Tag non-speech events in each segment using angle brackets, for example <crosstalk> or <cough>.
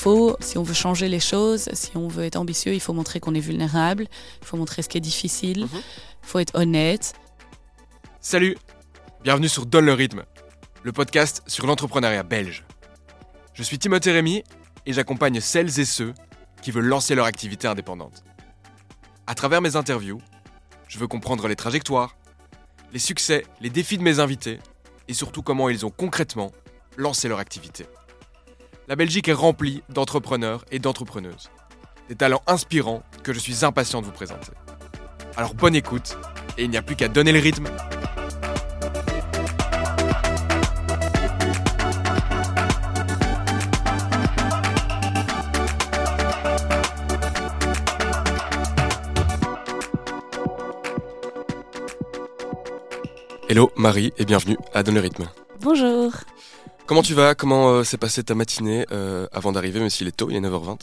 faut, si on veut changer les choses, si on veut être ambitieux, il faut montrer qu'on est vulnérable, il faut montrer ce qui est difficile, il faut être honnête. Salut, bienvenue sur Donne le rythme, le podcast sur l'entrepreneuriat belge. Je suis Timothée Rémy et j'accompagne celles et ceux qui veulent lancer leur activité indépendante. À travers mes interviews, je veux comprendre les trajectoires, les succès, les défis de mes invités et surtout comment ils ont concrètement lancé leur activité. La Belgique est remplie d'entrepreneurs et d'entrepreneuses. Des talents inspirants que je suis impatient de vous présenter. Alors bonne écoute et il n'y a plus qu'à donner le rythme. Hello Marie et bienvenue à Donner le rythme. Bonjour. Comment tu vas? Comment euh, s'est passée ta matinée euh, avant d'arriver, même s'il est tôt, il est 9h20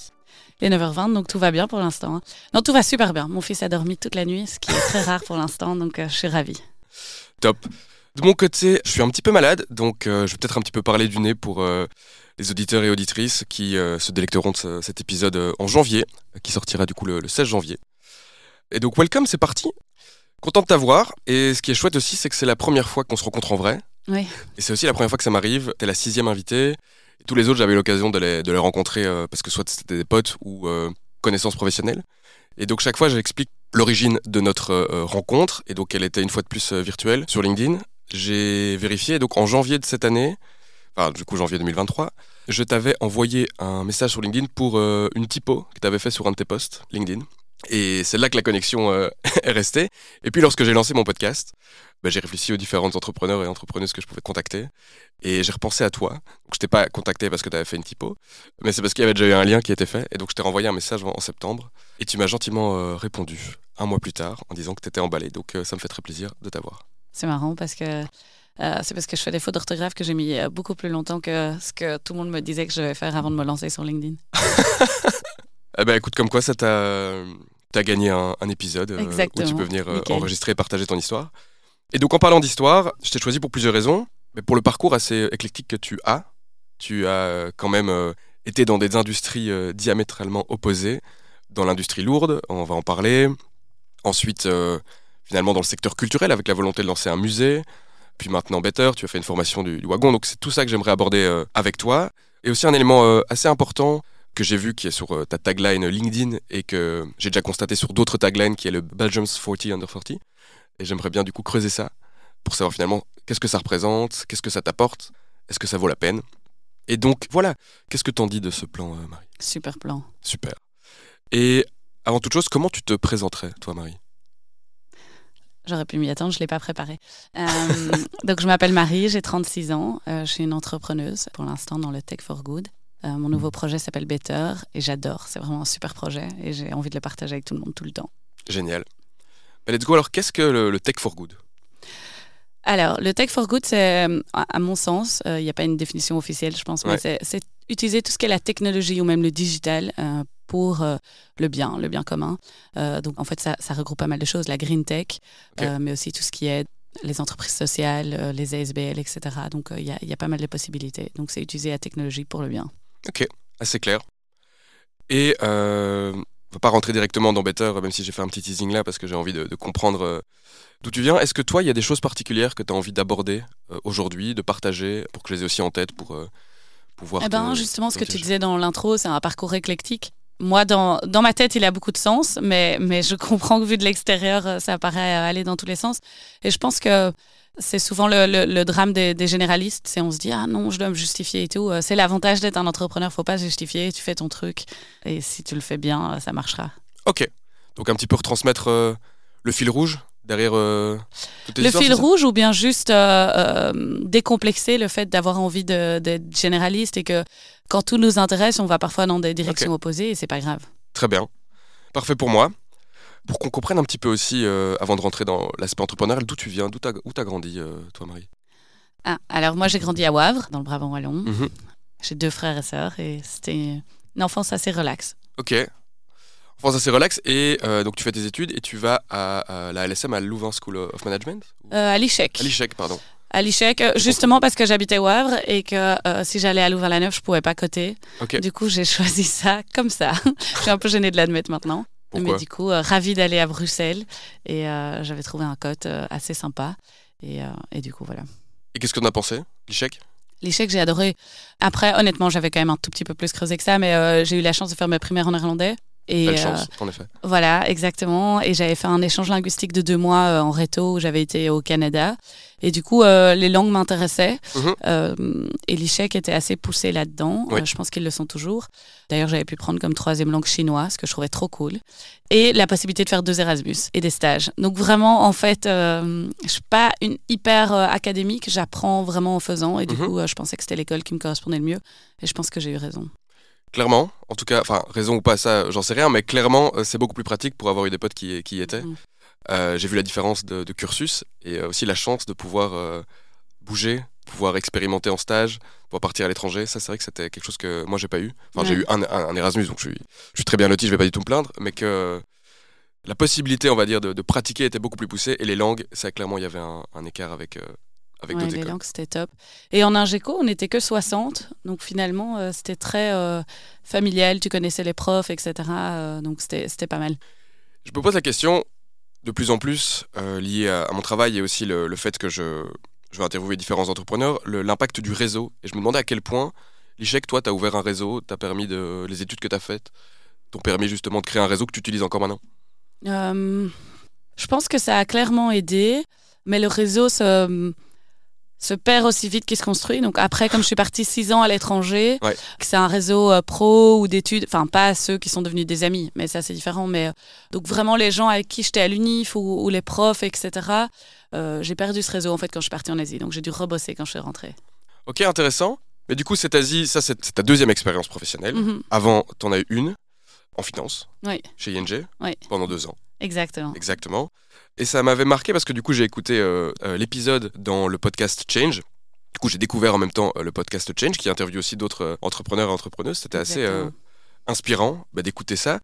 Il est 9h20, donc tout va bien pour l'instant. hein. Non, tout va super bien. Mon fils a dormi toute la nuit, ce qui est très rare pour l'instant, donc euh, je suis ravie. Top. De mon côté, je suis un petit peu malade, donc euh, je vais peut-être un petit peu parler du nez pour euh, les auditeurs et auditrices qui se délecteront de ce- cet épisode en janvier, qui sortira du coup le, le 16 janvier. Et donc, welcome, c'est parti. Content de t'avoir. Et ce qui est chouette aussi, c'est que c'est la première fois qu'on se rencontre en vrai. Et c'est aussi la première fois que ça m'arrive. T'es la sixième invitée. Tous les autres, j'avais eu l'occasion de les, rencontrer euh, parce que soit c'était des potes ou euh, connaissances professionnelles. Et donc chaque fois, j'explique l'origine de notre euh, rencontre. Et donc elle était une fois de plus virtuelle sur LinkedIn. J'ai vérifié. Et donc en janvier de cette année, enfin du coup janvier 2023, je t'avais envoyé un message sur LinkedIn pour une typo que tu avais fait sur un de tes posts LinkedIn. Et c'est là que la connexion euh, <laughs> est restée. Et puis lorsque j'ai lancé mon podcast, bah, j'ai réfléchi aux différents entrepreneurs et entrepreneuses que je pouvais contacter. Et j'ai repensé à toi. Donc je t'ai pas contacté parce que tu avais fait une typo, mais c'est parce qu'il y avait déjà eu un lien qui était fait. Et donc je t'ai renvoyé un message en, en septembre. Et tu m'as gentiment euh, répondu un mois plus tard en disant que tu étais emballé. Donc euh, ça me fait très plaisir de t'avoir. C'est marrant parce que euh, c'est parce que je fais des fautes d'orthographe que j'ai mis beaucoup plus longtemps que ce que tout le monde me disait que je devais faire avant de me lancer sur LinkedIn. <laughs> Eh ben écoute, comme quoi ça t'a t'as gagné un, un épisode euh, où tu peux venir euh, enregistrer et partager ton histoire. Et donc en parlant d'histoire, je t'ai choisi pour plusieurs raisons, mais pour le parcours assez éclectique que tu as, tu as euh, quand même euh, été dans des industries diamétralement opposées, dans l'industrie lourde, on va en parler. Ensuite, finalement dans le secteur culturel avec la volonté de lancer un musée. Puis maintenant Better, tu as fait une formation du, du wagon. Donc c'est tout ça que j'aimerais aborder avec toi. Et aussi un élément assez important que j'ai vu qui est sur euh, ta tagline LinkedIn et que j'ai déjà constaté sur d'autres taglines qui est le Belgium's 40 Under 40. Et j'aimerais bien du coup creuser ça pour savoir finalement qu'est-ce que ça représente, qu'est-ce que ça t'apporte, est-ce que ça vaut la peine. Et donc voilà, qu'est-ce que t'en dis de ce plan, euh, Marie? Super plan. Super. Et avant toute chose, comment tu te présenterais, toi, Marie? J'aurais pu m'y attendre, je ne l'ai pas préparé. Euh, <laughs> donc, je m'appelle Marie, j'ai 36 ans. euh, je suis une entrepreneuse pour l'instant dans le Tech for Good. Euh, mon nouveau projet s'appelle Better et j'adore. C'est vraiment un super projet et j'ai envie de le partager avec tout le monde tout le temps. Génial. Bah, let's go. Alors, qu'est-ce que le, le Tech for Good? Alors, le Tech for Good, c'est, euh, à mon sens, euh, il n'y a pas une définition officielle, je pense, Ouais. mais c'est, utiliser tout ce qui est la technologie ou même le digital euh, pour euh, le bien, le bien commun. Donc, en fait, ça, ça regroupe pas mal de choses, la green tech, mais aussi tout ce qui est les entreprises sociales, les ASBL, etc. Donc, il y, a, il y a pas mal de possibilités. Donc, c'est utiliser la technologie pour le bien. Assez clair. Et euh, on va pas rentrer directement dans Better, même si j'ai fait un petit teasing là parce que j'ai envie de, de comprendre euh, d'où tu viens. Est-ce que toi, il y a des choses particulières que tu as envie d'aborder euh, aujourd'hui, de partager, pour que je les ai aussi en tête pour euh, pouvoir. Eh ben, te- justement, ce que tu disais dans l'intro, c'est un parcours éclectique. Moi, dans, dans ma tête, il a beaucoup de sens, mais, mais je <laughs> comprends que vu de l'extérieur, ça paraît aller dans tous les sens. Et je pense que c'est souvent le, le- le drame des, des généralistes, c'est on se dit, ah non, je dois me justifier et tout. Euh, C'est l'avantage d'être un entrepreneur, faut pas se justifier, tu fais ton truc. Et si tu le fais bien, euh, ça marchera. Ok. Donc un petit peu retransmettre euh, le fil rouge derrière euh, Le histoires, fil rouge ou bien juste euh, euh, décomplexer le fait d'avoir envie d'être généraliste et que quand tout nous intéresse, on va parfois dans des directions opposées et c'est pas grave. Très bien. Parfait pour moi. Pour qu'on comprenne un petit peu aussi, euh, avant de rentrer dans l'aspect entrepreneurial, d'où tu viens, d'où t'as t'as grandi, euh, toi, Marie? Ah, alors moi j'ai grandi à Wavre, dans le Brabant wallon. Mhm. J'ai deux frères et sœurs et c'était une enfance assez relaxe. Ok. Enfin, ça c'est relax. Et euh, donc tu fais tes études et tu vas à, à la LSM, à Louvain School of Management à l'ICHEC. À l'ICHEC, pardon. À l'ICHEC, euh, justement parce que j'habitais au Havre et que euh, si j'allais à Louvain-la-Neuve, je pouvais pas coter. Du coup, j'ai <laughs> choisi ça comme ça. je suis un peu gênée de l'admettre maintenant. Pourquoi Mais du coup, euh, ravie d'aller à Bruxelles et euh, j'avais trouvé un cote euh, assez sympa. Et, et du coup, voilà. Et qu'est-ce qu'on a pensé L'échec? L'échec, j'ai adoré. Après, honnêtement, j'avais quand même un tout petit peu plus creusé que ça, mais euh, j'ai eu la chance de faire ma primaire en néerlandais. Et, Belle euh, chance, en effet. Voilà, exactement. Et j'avais fait un échange linguistique de deux mois euh, en réto où j'avais été au Canada. Et du coup, euh, les langues m'intéressaient. Mhm. Et l'ICHEC était assez poussé là-dedans. Oui. Je pense qu'ils le sont toujours. D'ailleurs, j'avais pu prendre comme troisième langue chinois, ce que je trouvais trop cool. Et la possibilité de faire deux Erasmus et des stages. Donc vraiment, en fait, je suis pas une hyper académique. J'apprends vraiment en faisant. Et du Mhm. coup, je pensais que c'était l'école qui me correspondait le mieux. Et je pense que j'ai eu raison. Clairement, en tout cas, enfin, raison ou pas, ça, j'en sais rien, mais clairement, euh, c'est beaucoup plus pratique pour avoir eu des potes qui, qui y étaient. Mhm. Euh, J'ai vu la différence de, de cursus et euh, aussi la chance de pouvoir euh, bouger, pouvoir expérimenter en stage, pouvoir partir à l'étranger. Ça, c'est vrai que c'était quelque chose que moi, j'ai pas eu. Enfin, j'ai eu un, un- un Erasmus, donc je suis, je suis très bien loti, je vais pas du tout me plaindre, mais que la possibilité, on va dire, de, de pratiquer était beaucoup plus poussée et les langues, ça, clairement, il y avait un, un écart avec, euh, avec Ouais, d'autres les écoles. c'était top. Et en Ingeco, on n'était que 60. Donc finalement, euh, c'était très euh, familial. Tu connaissais les profs, etc. euh, donc c'était pas mal. Je me pose la question de plus en plus liée à, à mon travail et aussi le, le fait que je, je vais interviewer différents entrepreneurs, l'impact du réseau. Et je me demandais à quel point l'ICHEC, toi, tu as ouvert un réseau, t'as permis de. Les études que tu as faites t'ont permis justement de créer un réseau que tu utilises encore maintenant? Je pense que ça a clairement aidé, mais le réseau se, se perd aussi vite qu'il se construit. Donc après, comme je suis partie six ans à l'étranger, Ouais. que c'est un réseau euh, pro ou d'études, enfin pas ceux qui sont devenus des amis, mais ça c'est différent. Mais euh, donc vraiment les gens avec qui j'étais à l'UNIF ou, ou les profs, etc. euh, j'ai perdu ce réseau en fait quand je suis partie en Asie. Donc j'ai dû rebosser quand je suis rentrée. Ok, intéressant. Mais du coup, cette Asie, ça, c'est ta deuxième expérience professionnelle. Mhm. Avant, tu en as eu une en finance, Oui. chez ING, Oui. pendant deux ans. Exactement. Exactement. Et ça m'avait marqué parce que du coup, j'ai écouté euh, euh, l'épisode dans le podcast Change. Du coup, j'ai découvert en même temps euh, le podcast Change qui interviewe aussi d'autres entrepreneurs et entrepreneuses. C'était assez euh, inspirant bah, d'écouter ça.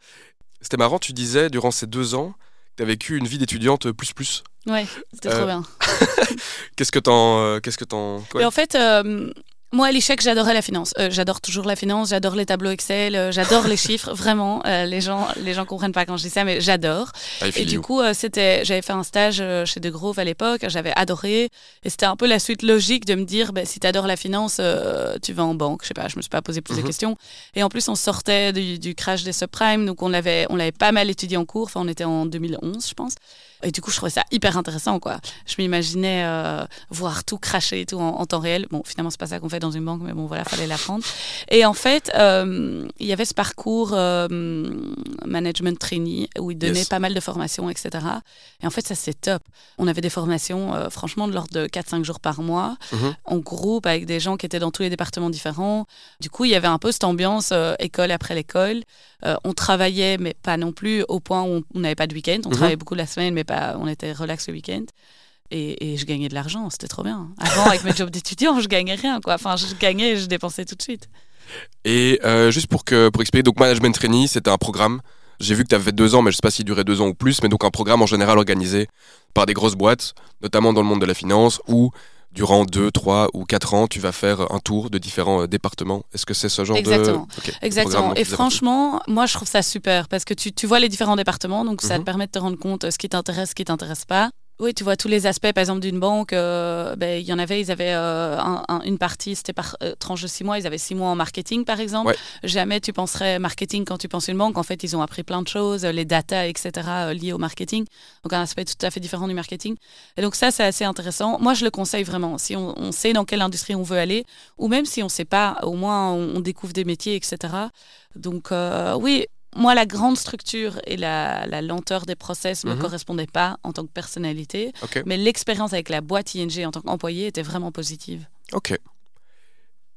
C'était marrant, tu disais durant ces deux ans que tu as vécu une vie d'étudiante plus plus. Ouais, c'était Euh, trop bien. <laughs> Qu'est-ce que t'en. Qu'est-ce que t'en. ouais. En fait, euh, moi, à l'échec, j'adorais la finance. Euh, j'adore toujours la finance, j'adore les tableaux Excel, euh, j'adore les chiffres, <laughs> vraiment. Euh, les gens les gens comprennent pas quand je dis ça, mais j'adore. Ah, Et du coup, euh, c'était, j'avais fait un stage euh, chez De Grove à l'époque, j'avais adoré. Et c'était un peu la suite logique de me dire, ben, si tu adores la finance, euh, tu vas en banque. Je sais pas, je me suis pas posé plus Mhm. de questions. Et en plus, on sortait du, du crash des subprimes, donc on l'avait, on l'avait pas mal étudié en cours. Enfin, on était en 2011, je pense. Et du coup, je trouvais ça hyper intéressant, quoi. Je m'imaginais euh, voir tout cracher et tout en, en temps réel. Bon, finalement, c'est pas ça qu'on fait dans une banque, mais bon, voilà, fallait l'apprendre. Et en fait, euh, il y avait ce parcours euh, management trainee où ils donnaient Yes. pas mal de formations, etc. Et en fait, ça, c'est top. On avait des formations, franchement, de l'ordre de 4-5 jours par mois, Mhm. en groupe, avec des gens qui étaient dans tous les départements différents. Du coup, il y avait un peu cette ambiance école après l'école. On travaillait, mais pas non plus au point où on- n'avait pas de week-end. On Mhm. travaillait beaucoup la semaine, mais pas, on était relax le week-end. Et, je gagnais de l'argent, c'était trop bien. Avant, avec mes jobs d'étudiant, je gagnais rien. Quoi. Enfin, je gagnais et je dépensais tout de suite. Et euh, juste pour, que, pour expliquer, donc Management Trainee, c'était un programme. J'ai vu que tu avais deux ans, mais je sais pas s'il durait deux ans ou plus, mais donc un programme en général organisé par des grosses boîtes, notamment dans le monde de la finance, où durant deux, trois ou quatre ans, tu vas faire un tour de différents euh, départements. Est-ce que c'est ce genre Exactement. de... Ok, programme Exactement. Et franchement, moi, je trouve ça super parce que tu, tu vois les différents départements, donc ça Mhm. te permet de te rendre compte euh, ce qui t'intéresse, ce qui t'intéresse pas. Oui, tu vois tous les aspects, par exemple, d'une banque. euh, ben, Il y en avait, ils avaient euh, un- un- une partie, c'était par euh, tranche de six mois, ils avaient six mois en marketing, par exemple. Ouais. Jamais tu penserais marketing quand tu penses une banque. En fait, ils ont appris plein de choses, les data, etc., liées au marketing. Donc, un aspect tout à fait différent du marketing. Et donc, ça, c'est assez intéressant. Moi, je le conseille vraiment. Si on, on sait dans quelle industrie on veut aller, ou même si on ne sait pas, au moins, on, on découvre des métiers, etc. Donc, oui. Moi, la grande structure et la, la lenteur des process ne me Mhm. correspondaient pas en tant que personnalité. Mais l'expérience avec la boîte ING en tant qu'employé était vraiment positive. Ok.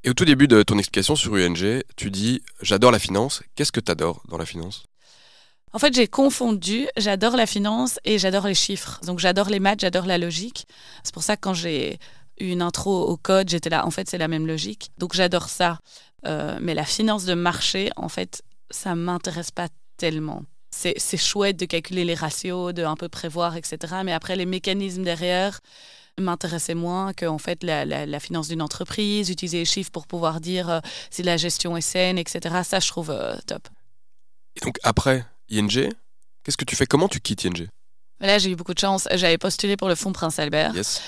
Et au tout début de ton explication sur UNG, tu dis J'adore la finance. Qu'est-ce que tu adores dans la finance? En fait, j'ai confondu, j'adore la finance et j'adore les chiffres. Donc j'adore les maths, j'adore la logique. C'est pour ça que quand j'ai eu une intro au code, j'étais là, en fait, c'est la même logique. Donc j'adore ça. Euh, mais la finance de marché, en fait, ça m'intéresse pas tellement. C'est chouette de calculer les ratios, de un peu prévoir, etc. Mais après, les mécanismes derrière, m'intéressait moins que en fait la, la, finance d'une entreprise, utiliser les chiffres pour pouvoir dire euh, si la gestion est saine, etc. Ça, je trouve euh, top. Et donc après ING, qu'est-ce que tu fais? Comment tu quittes ING Là, j'ai eu beaucoup de chance. J'avais postulé pour le fonds Prince Albert. Yes.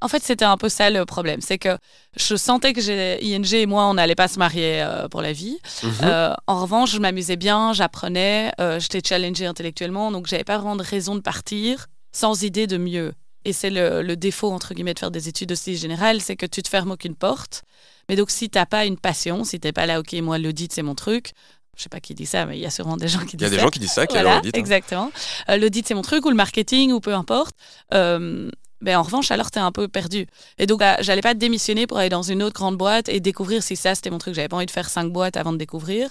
En fait, c'était un peu ça le problème. C'est que je sentais que ING et moi, on n'allait pas se marier euh, pour la vie. Mhm. Euh, en revanche, je m'amusais bien, j'apprenais, euh, j'étais challengée intellectuellement, donc j'avais pas vraiment de raison de partir sans idée de mieux. Et c'est le, défaut, entre guillemets, de faire des études aussi générales, c'est que tu te fermes aucune porte. Mais donc, si tu n'as pas une passion, si tu n'es pas là, OK, moi, l'audit, c'est mon truc, je sais pas qui dit ça, mais il y a sûrement des gens qui disent ça. Il y a des gens qui disent ça, qui voilà, l'audit. Hein. Exactement. l'audit, c'est mon truc, ou le marketing, ou peu importe. Ben, en revanche, alors tu es un peu perdu. Et donc, bah, j'allais pas démissionner pour aller dans une autre grande boîte et découvrir si ça, c'était mon truc. J'avais pas envie de faire cinq boîtes avant de découvrir.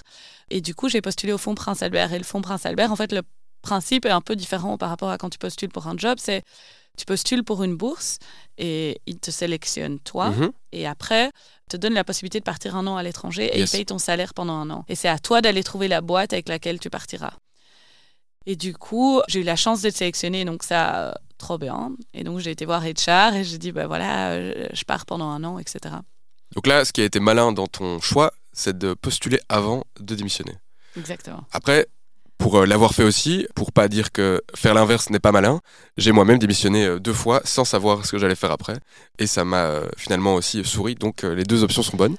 Et du coup, j'ai postulé au Fonds Prince Albert. Et le Fonds Prince Albert, en fait, le principe est un peu différent par rapport à quand tu postules pour un job. C'est tu postules pour une bourse et ils te sélectionnent toi. Mhm. Et après, te donnent la possibilité de partir un an à l'étranger et ils payent ton salaire pendant un an. Et c'est à toi d'aller trouver la boîte avec laquelle tu partiras. Et du coup, j'ai eu la chance d'être sélectionnée, donc ça, trop bien. Et donc, j'ai été voir HR et j'ai dit, ben voilà, euh, je pars pendant un an, etc. Donc là, ce qui a été malin dans ton choix, c'est de postuler avant de démissionner. Exactement. Après, pour euh, l'avoir fait aussi, pour pas dire que faire l'inverse n'est pas malin, j'ai moi-même démissionné euh, deux fois sans savoir ce que j'allais faire après. Et ça m'a finalement aussi souri. Donc les deux options sont bonnes.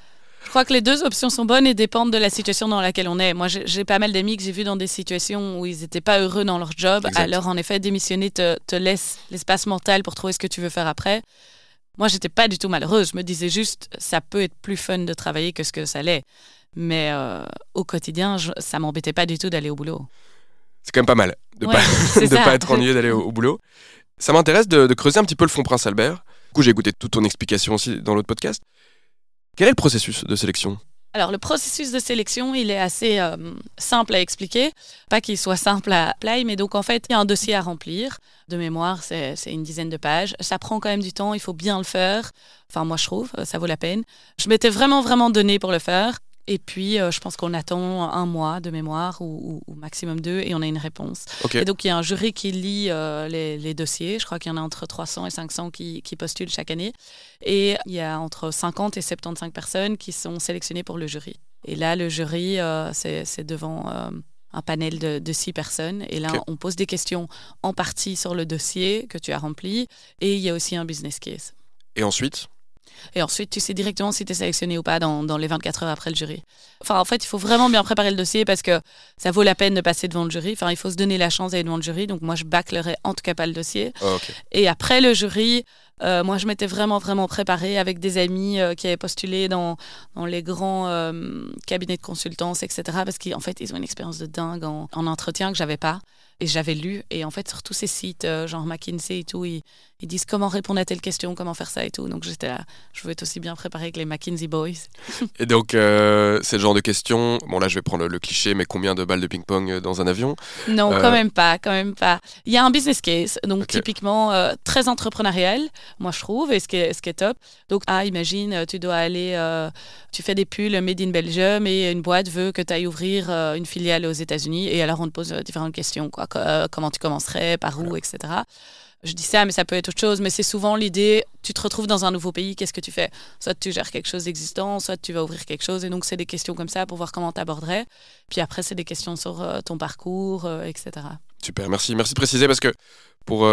Je crois que les deux options sont bonnes et dépendent de la situation dans laquelle on est. Moi, j'ai pas mal d'amis que j'ai vus dans des situations où ils n'étaient pas heureux dans leur job. Alors, en effet, démissionner te, te laisse l'espace mental pour trouver ce que tu veux faire après. Moi, j'étais pas du tout malheureuse. Je me disais juste, ça peut être plus fun de travailler que ce que ça l'est. Mais euh, au quotidien, je, ça m'embêtait pas du tout d'aller au boulot. C'est quand même pas mal de ne pas, <laughs> pas, être ennuyé d'aller au, boulot. Ça m'intéresse de, de, creuser un petit peu le fond Prince Albert. Du coup, j'ai écouté toute ton explication aussi dans l'autre podcast. Quel est le processus de sélection? Alors, le processus de sélection, il est assez euh, simple à expliquer. Pas qu'il soit simple à apply, mais donc en fait, il y a un dossier à remplir. De mémoire, c'est une dizaine de pages. Ça prend quand même du temps, il faut bien le faire. Enfin, moi, je trouve, ça vaut la peine. Je m'étais vraiment, vraiment donné pour le faire. Et puis, euh, je pense qu'on attend un mois de mémoire ou, maximum deux et on a une réponse. Et donc, il y a un jury qui lit euh, les, dossiers. Je crois qu'il y en a entre 300 et 500 qui, postulent chaque année. Et il y a entre 50 et 75 personnes qui sont sélectionnées pour le jury. Et là, le jury, euh, c'est devant un panel de, six personnes. Et là, on pose des questions en partie sur le dossier que tu as rempli. Et il y a aussi un business case. Et ensuite? Et ensuite, tu sais directement si tu es sélectionné ou pas dans, dans, les 24 heures après le jury. Enfin, en fait, il faut vraiment bien préparer le dossier parce que ça vaut la peine de passer devant le jury. Enfin, il faut se donner la chance d'aller devant le jury. Donc, moi, je bâclerai en tout cas pas le dossier. Ah, Et après le jury, euh, moi, je m'étais vraiment, vraiment préparée avec des amis euh, qui avaient postulé dans, dans les grands euh, cabinets de consultance, etc. Parce qu'en fait, ils ont une expérience de dingue en, en entretien que j'avais pas. Et j'avais lu, et en fait, sur tous ces sites, genre McKinsey et tout, ils, ils, disent comment répondre à telle question, comment faire ça et tout. Donc j'étais là, je veux être aussi bien préparée que les McKinsey Boys. et donc, euh, c'est le genre de question, bon là, je vais prendre le, cliché, mais combien de balles de ping-pong euh, dans un avion? Non, quand même pas, quand même pas. Il y a un business case, donc typiquement très entrepreneurial, moi je trouve, et ce qui est, ce qui est top. Donc, ah, imagine, tu dois aller, tu fais des pulls made in Belgium et une boîte veut que tu ailles ouvrir une filiale aux États-Unis, et alors on te pose différentes questions, quoi euh, comment tu commencerais, par où, etc. Je dis ça, mais ça peut être autre chose. Mais c'est souvent l'idée, tu te retrouves dans un nouveau pays, qu'est-ce que tu fais? Soit tu gères quelque chose d'existant, soit tu vas ouvrir quelque chose. Et donc, c'est des questions comme ça pour voir comment tu aborderais. Puis après, c'est des questions sur euh, ton parcours, euh, etc. Super, merci. Merci de préciser parce que pour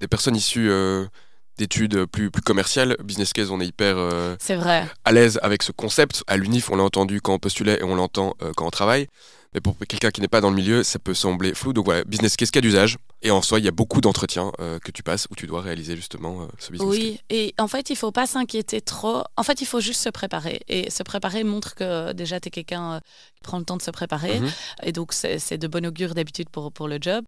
des personnes issues d'études plus, plus commerciales, business case, on est hyper vrai. à l'aise avec ce concept. À l'UNIF, on l'a entendu quand on postulait et on l'entend quand on travaille. Mais pour quelqu'un qui n'est pas dans le milieu, ça peut sembler flou. Donc voilà, business case cas d'usage? Et en soi, il y a beaucoup d'entretiens euh, que tu passes où tu dois réaliser justement euh, ce business oui, et en fait, il faut pas s'inquiéter trop. En fait, il faut juste se préparer. Et se préparer montre que déjà, tu es quelqu'un euh, qui prend le temps de se préparer. Mhm. Et donc, c'est de bon augure d'habitude pour, pour le job.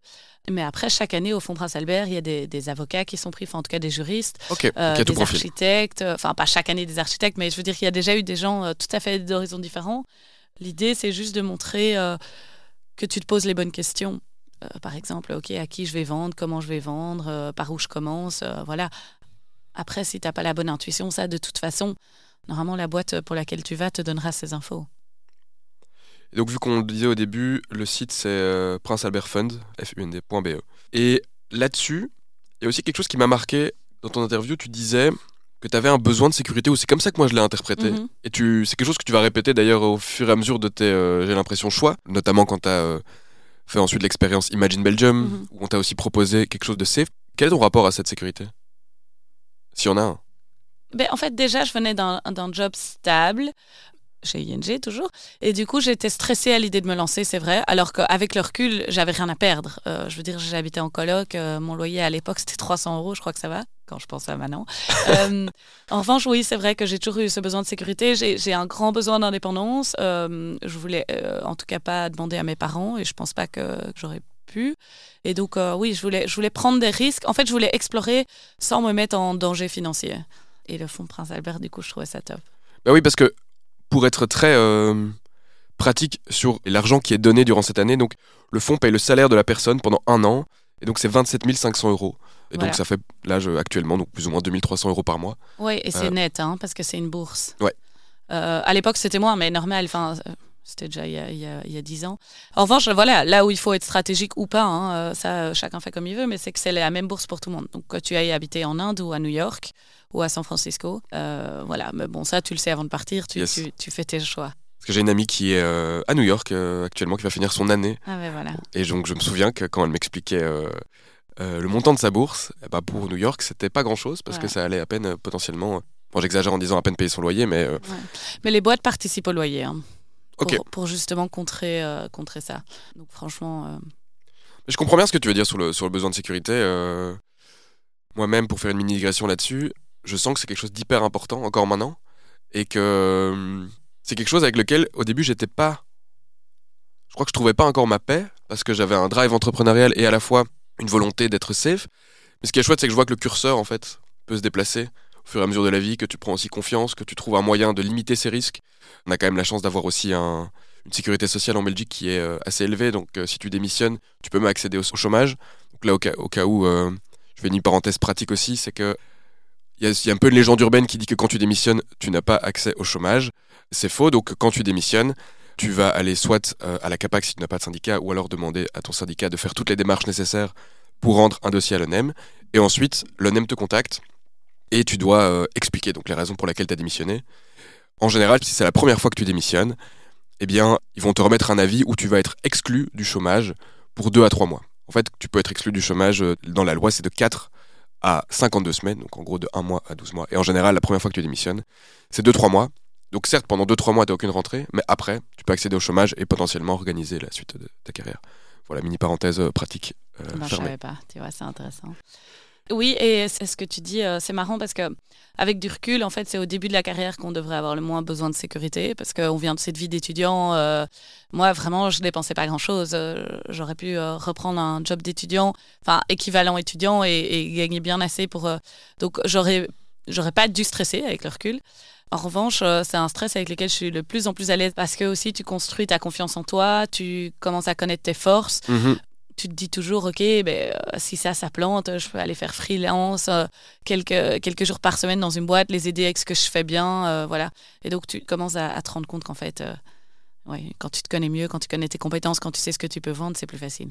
Mais après, chaque année, au Fonds Prince Albert, il y a des, des avocats qui sont pris, enfin, en tout cas des juristes, des architectes. Enfin, pas chaque année des architectes, mais je veux dire qu'il y a déjà eu des gens tout à fait d'horizons différents. L'idée, c'est juste de montrer euh, que tu te poses les bonnes questions. Euh, par exemple, OK, à qui je vais vendre, comment je vais vendre, euh, par où je commence, voilà. Après, si tu n'as pas la bonne intuition, ça, de toute façon, normalement, la boîte pour laquelle tu vas te donnera ces infos. donc, vu qu'on le disait au début, le site, c'est Prince Albert Fund, fund.be. Et là-dessus, il y a aussi quelque chose qui m'a marqué dans ton interview, tu disais que tu avais un besoin de sécurité, ou c'est comme ça que moi je l'ai interprété. Mhm. Et tu, c'est quelque chose que tu vas répéter d'ailleurs au fur et à mesure de tes, euh, j'ai l'impression, choix, notamment quand tu as fait ensuite l'expérience Imagine Belgium, Mhm. où on t'a aussi proposé quelque chose de safe. Quel est ton rapport à cette sécurité? S'il y en a un. Ben, en fait, déjà, je venais d'un d'un job stable, chez ING toujours, et du coup, j'étais stressée à l'idée de me lancer, c'est vrai, alors qu'avec le recul, j'avais rien à perdre. Euh, je veux dire, j'habitais en coloc, euh, mon loyer à l'époque, c'était 300 euros, je crois que ça va, quand je pense à maintenant. <laughs> Euh, en revanche, oui, c'est vrai que j'ai toujours eu ce besoin de sécurité, j'ai un grand besoin d'indépendance. Euh, je voulais, euh, en tout cas, pas demander à mes parents, et je pense pas que, j'aurais pu. Et donc, euh, oui, je voulais, prendre des risques. En fait, je voulais explorer sans me mettre en danger financier. Et le fonds Prince Albert, du coup, je trouvais ça top. Bah oui, parce que pour être très pratique sur l'argent qui est donné durant cette année, donc le fonds paye le salaire de la personne pendant un an, et donc c'est 27 500 euros. Et Voilà. donc ça fait, là, je- actuellement, donc plus ou moins 2300 euros par mois. Oui, et c'est Euh, net, hein, parce que c'est une bourse. Ouais. Euh, à l'époque, c'était moins, mais normal. Enfin, euh, c'était déjà il y, a, il, y a, il y a 10 ans. En revanche, voilà, là où il faut être stratégique ou pas, hein, euh, ça, euh, chacun fait comme il veut, mais c'est que c'est la même bourse pour tout le monde. Donc, que tu ailles habiter en Inde ou à New York ou à San Francisco, euh, voilà. Mais bon, ça, tu le sais avant de partir, tu, Yes. tu, tu fais tes choix. Parce que j'ai une amie qui est euh, à New York euh, actuellement, qui va finir son année. Ah, ben voilà. Et donc je me souviens que quand elle m'expliquait euh, euh, le montant de sa bourse, ben, pour New York, c'était pas grand-chose, parce que ça allait à peine euh, potentiellement... Bon, j'exagère en disant à peine payer son loyer, mais... euh, Mais les boîtes participent au loyer. hein, pour, justement contrer, euh, contrer ça. Donc, franchement. euh, Je comprends bien ce que tu veux dire sur le, sur le besoin de sécurité. euh, Moi-même, pour faire une mini-digression là-dessus, je sens que c'est quelque chose d'hyper important, encore maintenant, et que euh, c'est quelque chose avec lequel, au début, j'étais pas... Je crois que je trouvais pas encore ma paix, parce que j'avais un drive entrepreneurial et à la fois une volonté d'être safe. Mais ce qui est chouette, c'est que je vois que le curseur, en fait, peut se déplacer au fur et à mesure de la vie, que tu prends aussi confiance, que tu trouves un moyen de limiter ces risques. On a quand même la chance d'avoir aussi un, une sécurité sociale en Belgique qui est euh, assez élevée, donc euh, si tu démissionnes, tu peux même accéder au, chômage. Donc là, au cas, où, euh, je fais une parenthèse pratique aussi, c'est que il y, y a un peu une légende urbaine qui dit que quand tu démissionnes, tu n'as pas accès au chômage. C'est faux, donc quand tu démissionnes, tu vas aller soit euh, à la CAPAC si tu n'as pas de syndicat, ou alors demander à ton syndicat de faire toutes les démarches nécessaires pour rendre un dossier à l'ONEM. Et ensuite, l'ONEM te contacte et tu dois euh, expliquer donc les raisons pour lesquelles tu as démissionné. En général, si c'est la première fois que tu démissionnes, eh bien, ils vont te remettre un avis où tu vas être exclu du chômage pour 2 à 3 mois. En fait, tu peux être exclu du chômage euh, dans la loi, c'est de 4 à 52 semaines, donc en gros de 1 mois à 12 mois. Et en général, la première fois que tu démissionnes, c'est 2-3 mois. Donc certes, pendant 2-3 mois, tu n'as aucune rentrée, mais après, tu peux accéder au chômage et potentiellement organiser la suite de ta carrière. Voilà, mini parenthèse euh, pratique euh, Ben, je savais pas, tu vois, c'est intéressant. Oui, et c'est ce que tu dis, euh, c'est marrant parce que avec du recul, en fait, c'est au début de la carrière qu'on devrait avoir le moins besoin de sécurité parce qu'on vient de cette vie d'étudiant. euh, moi, vraiment, je dépensais pas grand-chose. Euh, J'aurais pu reprendre un job d'étudiant, enfin équivalent étudiant, et, et gagner bien assez pour. donc, j'aurais, j'aurais pas dû stresser avec le recul. En revanche, euh, c'est un stress avec lequel je suis de plus en plus à l'aise parce que aussi tu construis ta confiance en toi, tu commences à connaître tes forces, Mhm. tu te dis toujours, OK, ben, euh, si ça, ça plante, je peux aller faire freelance euh, quelques, quelques jours par semaine dans une boîte, les aider avec ce que je fais bien. euh, voilà. Et donc, tu commences à, à te rendre compte qu'en fait, ouais, quand tu te connais mieux, quand tu connais tes compétences, quand tu sais ce que tu peux vendre, c'est plus facile.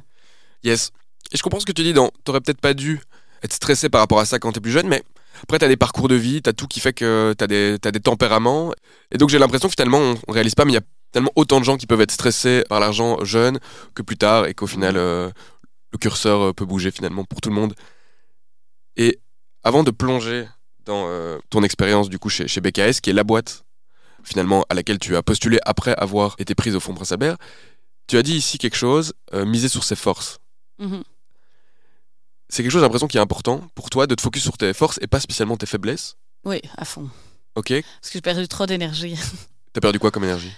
Yes. Et je comprends ce que tu dis dans. T'aurais peut-être pas dû être stressé par rapport à ça quand t'es plus jeune, mais après, t'as des parcours de vie, t'as tout qui fait que t'as des, t'as des tempéraments. Et donc, j'ai l'impression que finalement, on, on réalise pas, mais il y a tellement autant de gens qui peuvent être stressés par l'argent jeune que plus tard et qu'au final, euh, le curseur euh, peut bouger finalement pour tout le monde. Et avant de plonger dans euh, ton expérience du coup chez, chez BKS, qui est la boîte finalement à laquelle tu as postulé après avoir été prise au fond Prince Albert, tu as dit ici quelque chose, miser sur ses forces Mhm. C'est quelque chose, j'ai l'impression, qui est important pour toi de te focus sur tes forces et pas spécialement tes faiblesses. Oui, à fond. Ok Parce que j'ai perdu trop d'énergie. <laughs> T'as perdu quoi comme énergie?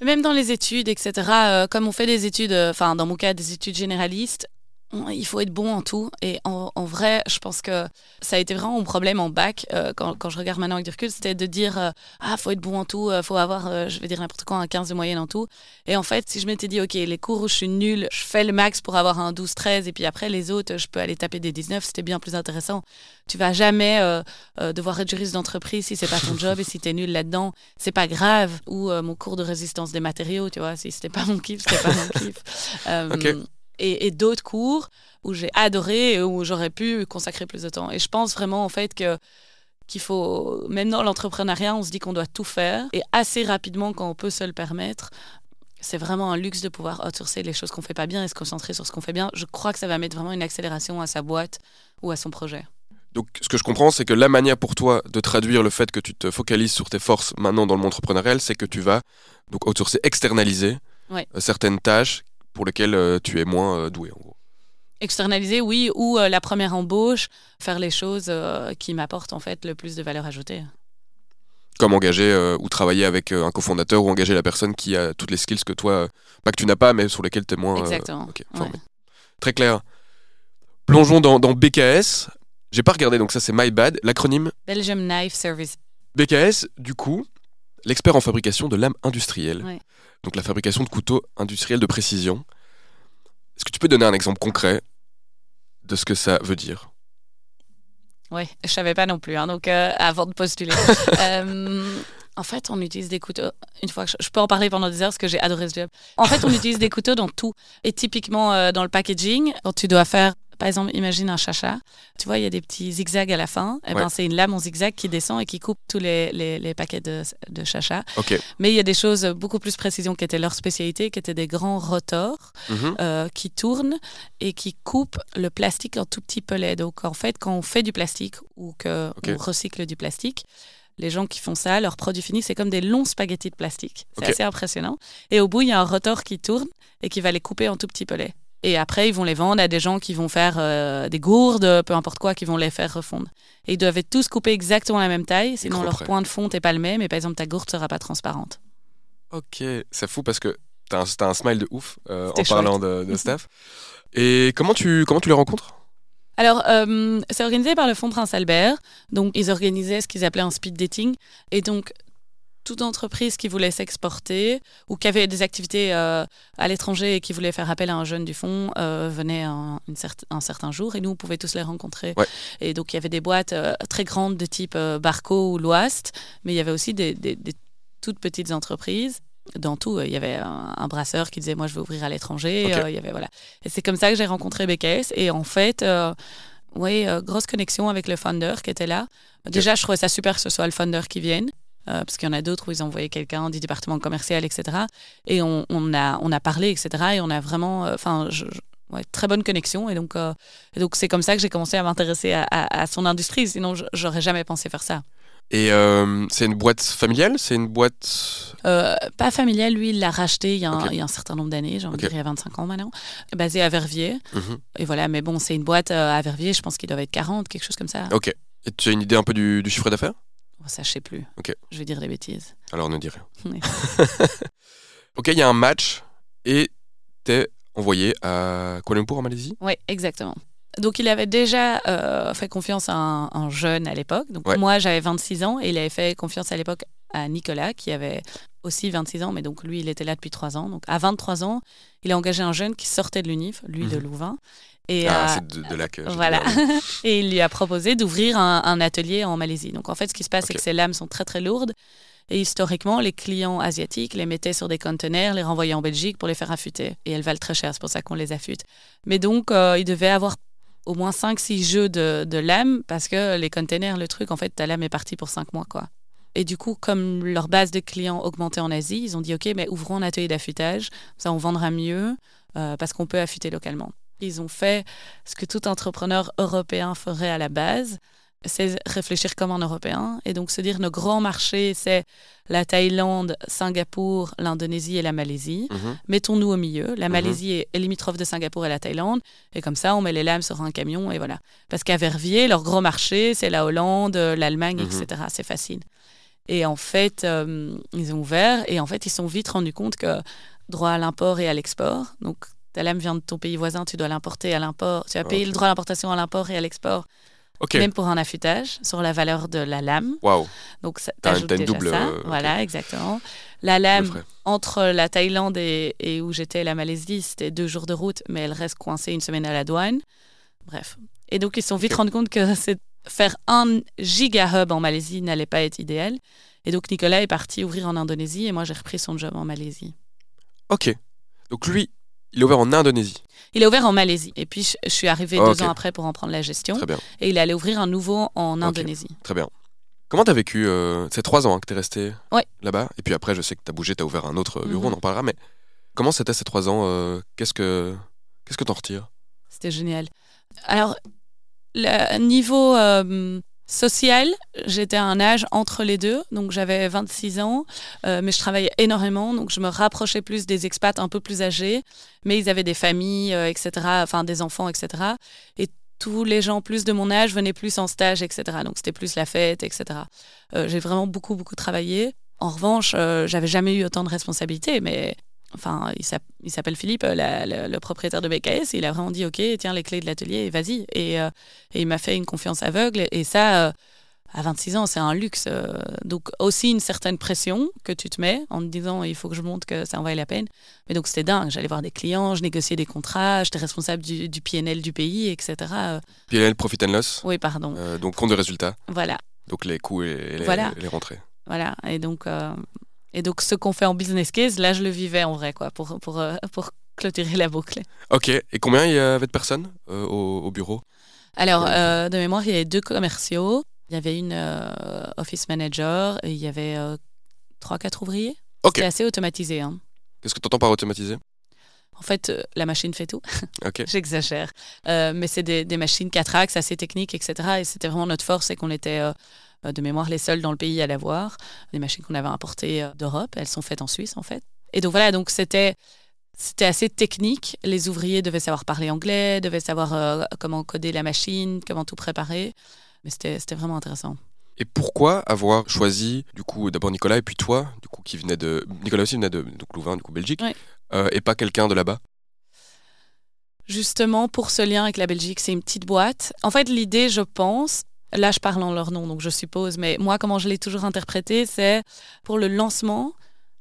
Même dans les études, etc., euh, comme on fait des études, euh, enfin, dans mon cas, des études généralistes, on- il faut être bon en tout. Et en, en vrai, je pense que ça a été vraiment mon problème en bac, euh, quand, quand je regarde maintenant avec du recul, c'était de dire euh, Ah, faut être bon en tout, euh, faut avoir, euh, je vais dire n'importe quoi, un 15 de moyenne en tout. Et en fait, si je m'étais dit Ok, les cours où je suis nulle, je fais le max pour avoir un 12-13, et puis après, les autres, je peux aller taper des 19, c'était bien plus intéressant. Tu vas jamais euh, euh, devoir être juriste d'entreprise si c'est pas ton <laughs> job et si t'es nul là-dedans, c'est pas grave. Ou euh, mon cours de résistance des matériaux, tu vois, si c'était pas mon kiff, c'était pas mon kiff. <laughs> Euh. Et, et d'autres cours où j'ai adoré et où j'aurais pu consacrer plus de temps. Et je pense vraiment en fait que qu'il faut, même dans l'entrepreneuriat, on se dit qu'on doit tout faire et assez rapidement quand on peut se le permettre. C'est vraiment un luxe de pouvoir outsourcer les choses qu'on fait pas bien et se concentrer sur ce qu'on fait bien. Je crois que ça va mettre vraiment une accélération à sa boîte ou à son projet. Donc, ce que je comprends, c'est que la manière pour toi de traduire le fait que tu te focalises sur tes forces maintenant dans le monde entrepreneurial, c'est que tu vas donc outsourcer, externaliser Ouais. euh, certaines tâches pour lesquelles euh, tu es moins euh, doué, en gros. Externaliser, oui, ou euh, la première embauche, faire les choses qui m'apportent en fait le plus de valeur ajoutée. Comme engager euh, ou travailler avec euh, un cofondateur ou engager la personne qui a toutes les skills que toi, euh, pas que tu n'as pas, mais sur lesquelles tu es moins. Exactement. Ouais. Très clair. Plongeons dans, dans BKS. J'ai pas regardé, donc ça c'est my bad. L'acronyme? Belgium Knife Service. BKS, du coup, l'expert en fabrication de lames industrielles. Ouais. Donc la fabrication de couteaux industriels de précision. Est-ce que tu peux donner un exemple concret de ce que ça veut dire? Oui, je savais pas non plus, hein, donc euh, avant de postuler. <laughs> Euh, en fait, on utilise des couteaux. Une fois que je, je peux en parler pendant des heures parce que j'ai adoré ce job. En fait, on utilise des couteaux dans tout. Et typiquement euh, dans le packaging, quand tu dois faire, par exemple, imagine un chacha. Tu vois, il y a des petits zigzags à la fin. Et ben, Ouais. c'est une lame en zigzag qui descend et qui coupe tous les, les, les paquets de, de chacha. Mais il y a des choses beaucoup plus précisions qui étaient leur spécialité, qui étaient des grands rotors Mhm. euh, qui tournent et qui coupent le plastique en tout petits pellets. Donc en fait, quand on fait du plastique ou qu'on Ok. recycle du plastique, les gens qui font ça, leur produit fini, c'est comme des longs spaghettis de plastique. C'est assez impressionnant. Et au bout, il y a un rotor qui tourne et qui va les couper en tout petits pellets. Et après, ils vont les vendre à des gens qui vont faire euh, des gourdes, peu importe quoi, qui vont les faire refondre. Et ils doivent être tous coupés exactement la même taille, sinon leur près. point de fonte n'est pas le même. Et par exemple, ta gourde sera pas transparente. Ok, c'est fou parce que t'as un, t'as un smile de ouf euh, en parlant de, de staff. Et comment tu, comment tu les rencontres? Alors, euh, c'est organisé par le Fonds Prince Albert. Donc, ils organisaient ce qu'ils appelaient un speed dating. Et donc, toute entreprise qui voulait s'exporter ou qui avait des activités euh, à l'étranger et qui voulait faire appel à un jeune du fonds euh, venait un, une cer- un certain jour et nous, on pouvait tous les rencontrer. Ouais. Et donc, il y avait des boîtes euh, très grandes de type Barco ou Loast, mais il y avait aussi des, des- des toutes petites entreprises. Dans tout, il y avait un, un brasseur qui disait Moi, je veux ouvrir à l'étranger. Ok. Il y avait, voilà. Et c'est comme ça que j'ai rencontré BKS. Et en fait, oui, grosse connexion avec le founder qui était là. Déjà, je trouvais ça super que ce soit le founder qui vienne. Euh, parce qu'il y en a d'autres où ils ont envoyé quelqu'un du département commercial, etc. Et on, on a, on a parlé, etc. Et on a vraiment, euh, enfin, ouais, très bonne connexion. Et donc, euh, et donc c'est comme ça que j'ai commencé à m'intéresser à, à- à son industrie. Sinon, j'aurais jamais pensé faire ça. Et c'est une boîte familiale? C'est une boîte? Pas familial, lui, il l'a racheté il y, a un, Ok. il y a un certain nombre d'années, j'ai envie de dire il y a 25 ans maintenant, basé à Verviers. Mhm. Et voilà, mais bon, c'est une boîte à Verviers, je pense qu'ils doivent être 40, quelque chose comme ça. Ok. Et tu as une idée un peu du, du chiffre d'affaires? Ça, je sais plus. Ok. Je vais dire des bêtises. Alors ne dis rien. <laughs> <laughs> Ok, il y a un match et t'es envoyé à Kuala Lumpur en Malaisie? Oui, exactement. Donc, il avait déjà euh, fait confiance à un, un jeune à l'époque. Donc, Ouais. moi, j'avais 26 ans et il avait fait confiance à l'époque à Nicolas, qui avait aussi 26 ans, mais donc lui, il était là depuis 3 ans. Donc, à 23 ans, il a engagé un jeune qui sortait de l'UNIF, lui de Mhm. Louvain. Et, Ah, euh, c'est de, de là que. Voilà. <laughs> et il lui a proposé d'ouvrir un, un atelier en Malaisie. Donc en fait, ce qui se passe, c'est que ces lames sont très très lourdes. Et historiquement, les clients asiatiques les mettaient sur des conteneurs, les renvoyaient en Belgique pour les faire affûter. Et elles valent très cher, c'est pour ça qu'on les affûte. Mais donc, euh, il devait avoir au moins 5-6 jeux de, de lames parce que les containers, le truc, en fait, ta lame est partie pour 5 mois. quoi. Et du coup, comme leur base de clients augmentait en Asie, ils ont dit OK, mais ouvrons un atelier d'affûtage, ça on vendra mieux euh, parce qu'on peut affûter localement. Ils ont fait ce que tout entrepreneur européen ferait à la base, c'est réfléchir comme un Européen et donc se dire nos grands marchés, c'est la Thaïlande, Singapour, l'Indonésie et la Malaisie. Mhm. Mettons-nous au milieu. La Malaisie est- est limitrophe de Singapour et la Thaïlande. Et comme ça, on met les lames sur un camion et voilà. Parce qu'à Verviers, leur gros marché, c'est la Hollande, l'Allemagne, Mhm. etc. C'est facile. Et en fait, euh, ils ont ouvert et en fait, ils se sont vite rendus compte que droit à l'import et à l'export. Donc, ta lame vient de ton pays voisin, tu dois l'importer à l'import. Tu vas payer Ok. le droit à l'importation à l'import et à l'export, même pour un affûtage, sur la valeur de la lame. Waouh. Donc, t'as une déjà double, ça. euh. Voilà, exactement. La lame, entre la Thaïlande et, et où j'étais, la Malaisie, c'était deux jours de route, mais elle reste coincée une semaine à la douane. Bref. Et donc, ils se sont vite rendus compte que faire un giga hub en Malaisie n'allait pas être idéal. Et donc, Nicolas est parti ouvrir en Indonésie et moi, j'ai repris son job en Malaisie. Ok. Donc lui, Il est ouvert en Indonésie. Il est ouvert en Malaisie. Et puis, je, suis arrivée Ah, deux ans après pour en prendre la gestion. Très bien, Et il allait ouvrir un nouveau en. Indonésie. très bien. Comment t'as vécu euh, ces trois ans hein, que t'es resté Ouais. là-bas? Et puis après, je sais que t'as bougé, t'as ouvert un autre bureau, Mhm. on en parlera. Mais comment c'était ces trois ans euh, Qu'est-ce que qu'est-ce que t'en retires? C'était génial. Alors, le niveau euh, social, j'étais à un âge entre les deux. Donc, j'avais 26 ans, euh, mais je travaillais énormément. Donc, je me rapprochais plus des expats un peu plus âgés. Mais ils avaient des familles, euh, etc., enfin des enfants, etc. Et tous les gens plus de mon âge venaient plus en stage, etc. Donc, c'était plus la fête, etc. Euh, J'ai vraiment beaucoup, beaucoup travaillé. En revanche, j'avais jamais eu autant de responsabilités, mais enfin, il s'app- il s'appelle Philippe, euh, la- le, propriétaire de BKS, il a vraiment dit, OK, tiens les clés de l'atelier vas-y. Et, euh, et il m'a fait une confiance aveugle. Et ça, euh, à 26 ans, c'est un luxe. donc aussi une certaine pression que tu te mets en te disant, il faut que je montre que ça en vaille la peine. Mais donc c'était dingue. J'allais voir des clients, je négociais des contrats, j'étais responsable du, du PNL du pays, etc. PNL, Profit and Loss, oui, pardon. euh, donc compte de résultat, Voilà. donc les coûts et les, Voilà. les rentrées. Voilà. Et donc, euh, et donc ce qu'on fait en business case, là, je le vivais en vrai, quoi, pour, pour, euh, pour clôturer la boucle. Ok, et combien il y avait de personnes euh, au, au bureau? Alors, euh, de mémoire, il y avait deux commerciaux. Il y avait une euh, office manager et il y avait trois, quatre ouvriers. Ok, C'était assez automatisé. hein. qu'est-ce que t'entends par automatisé? En fait, la machine fait tout. <laughs> Ok, J'exagère. Mais c'est des, des machines 4 axes assez techniques, etc. Et c'était vraiment notre force, c'est qu'on était de mémoire les seuls dans le pays à l'avoir. Des machines qu'on avait importées euh, d'Europe. Elles sont faites en Suisse, en fait. Et donc voilà, donc c'était. C'était assez technique. Les ouvriers devaient savoir parler anglais, devaient savoir euh, comment coder la machine, comment tout préparer. Mais c'était c'était vraiment intéressant. Et pourquoi avoir choisi, du coup, d'abord Nicolas et puis toi, du coup, qui venait de. Nicolas aussi venait de donc, Louvain, du coup, Belgique, euh, et pas quelqu'un de là-bas? Justement, pour ce lien avec la Belgique, c'est une petite boîte. En fait, l'idée, je pense, là je parle en leur nom, donc je suppose, mais moi, comment je l'ai toujours interprété, c'est pour le lancement,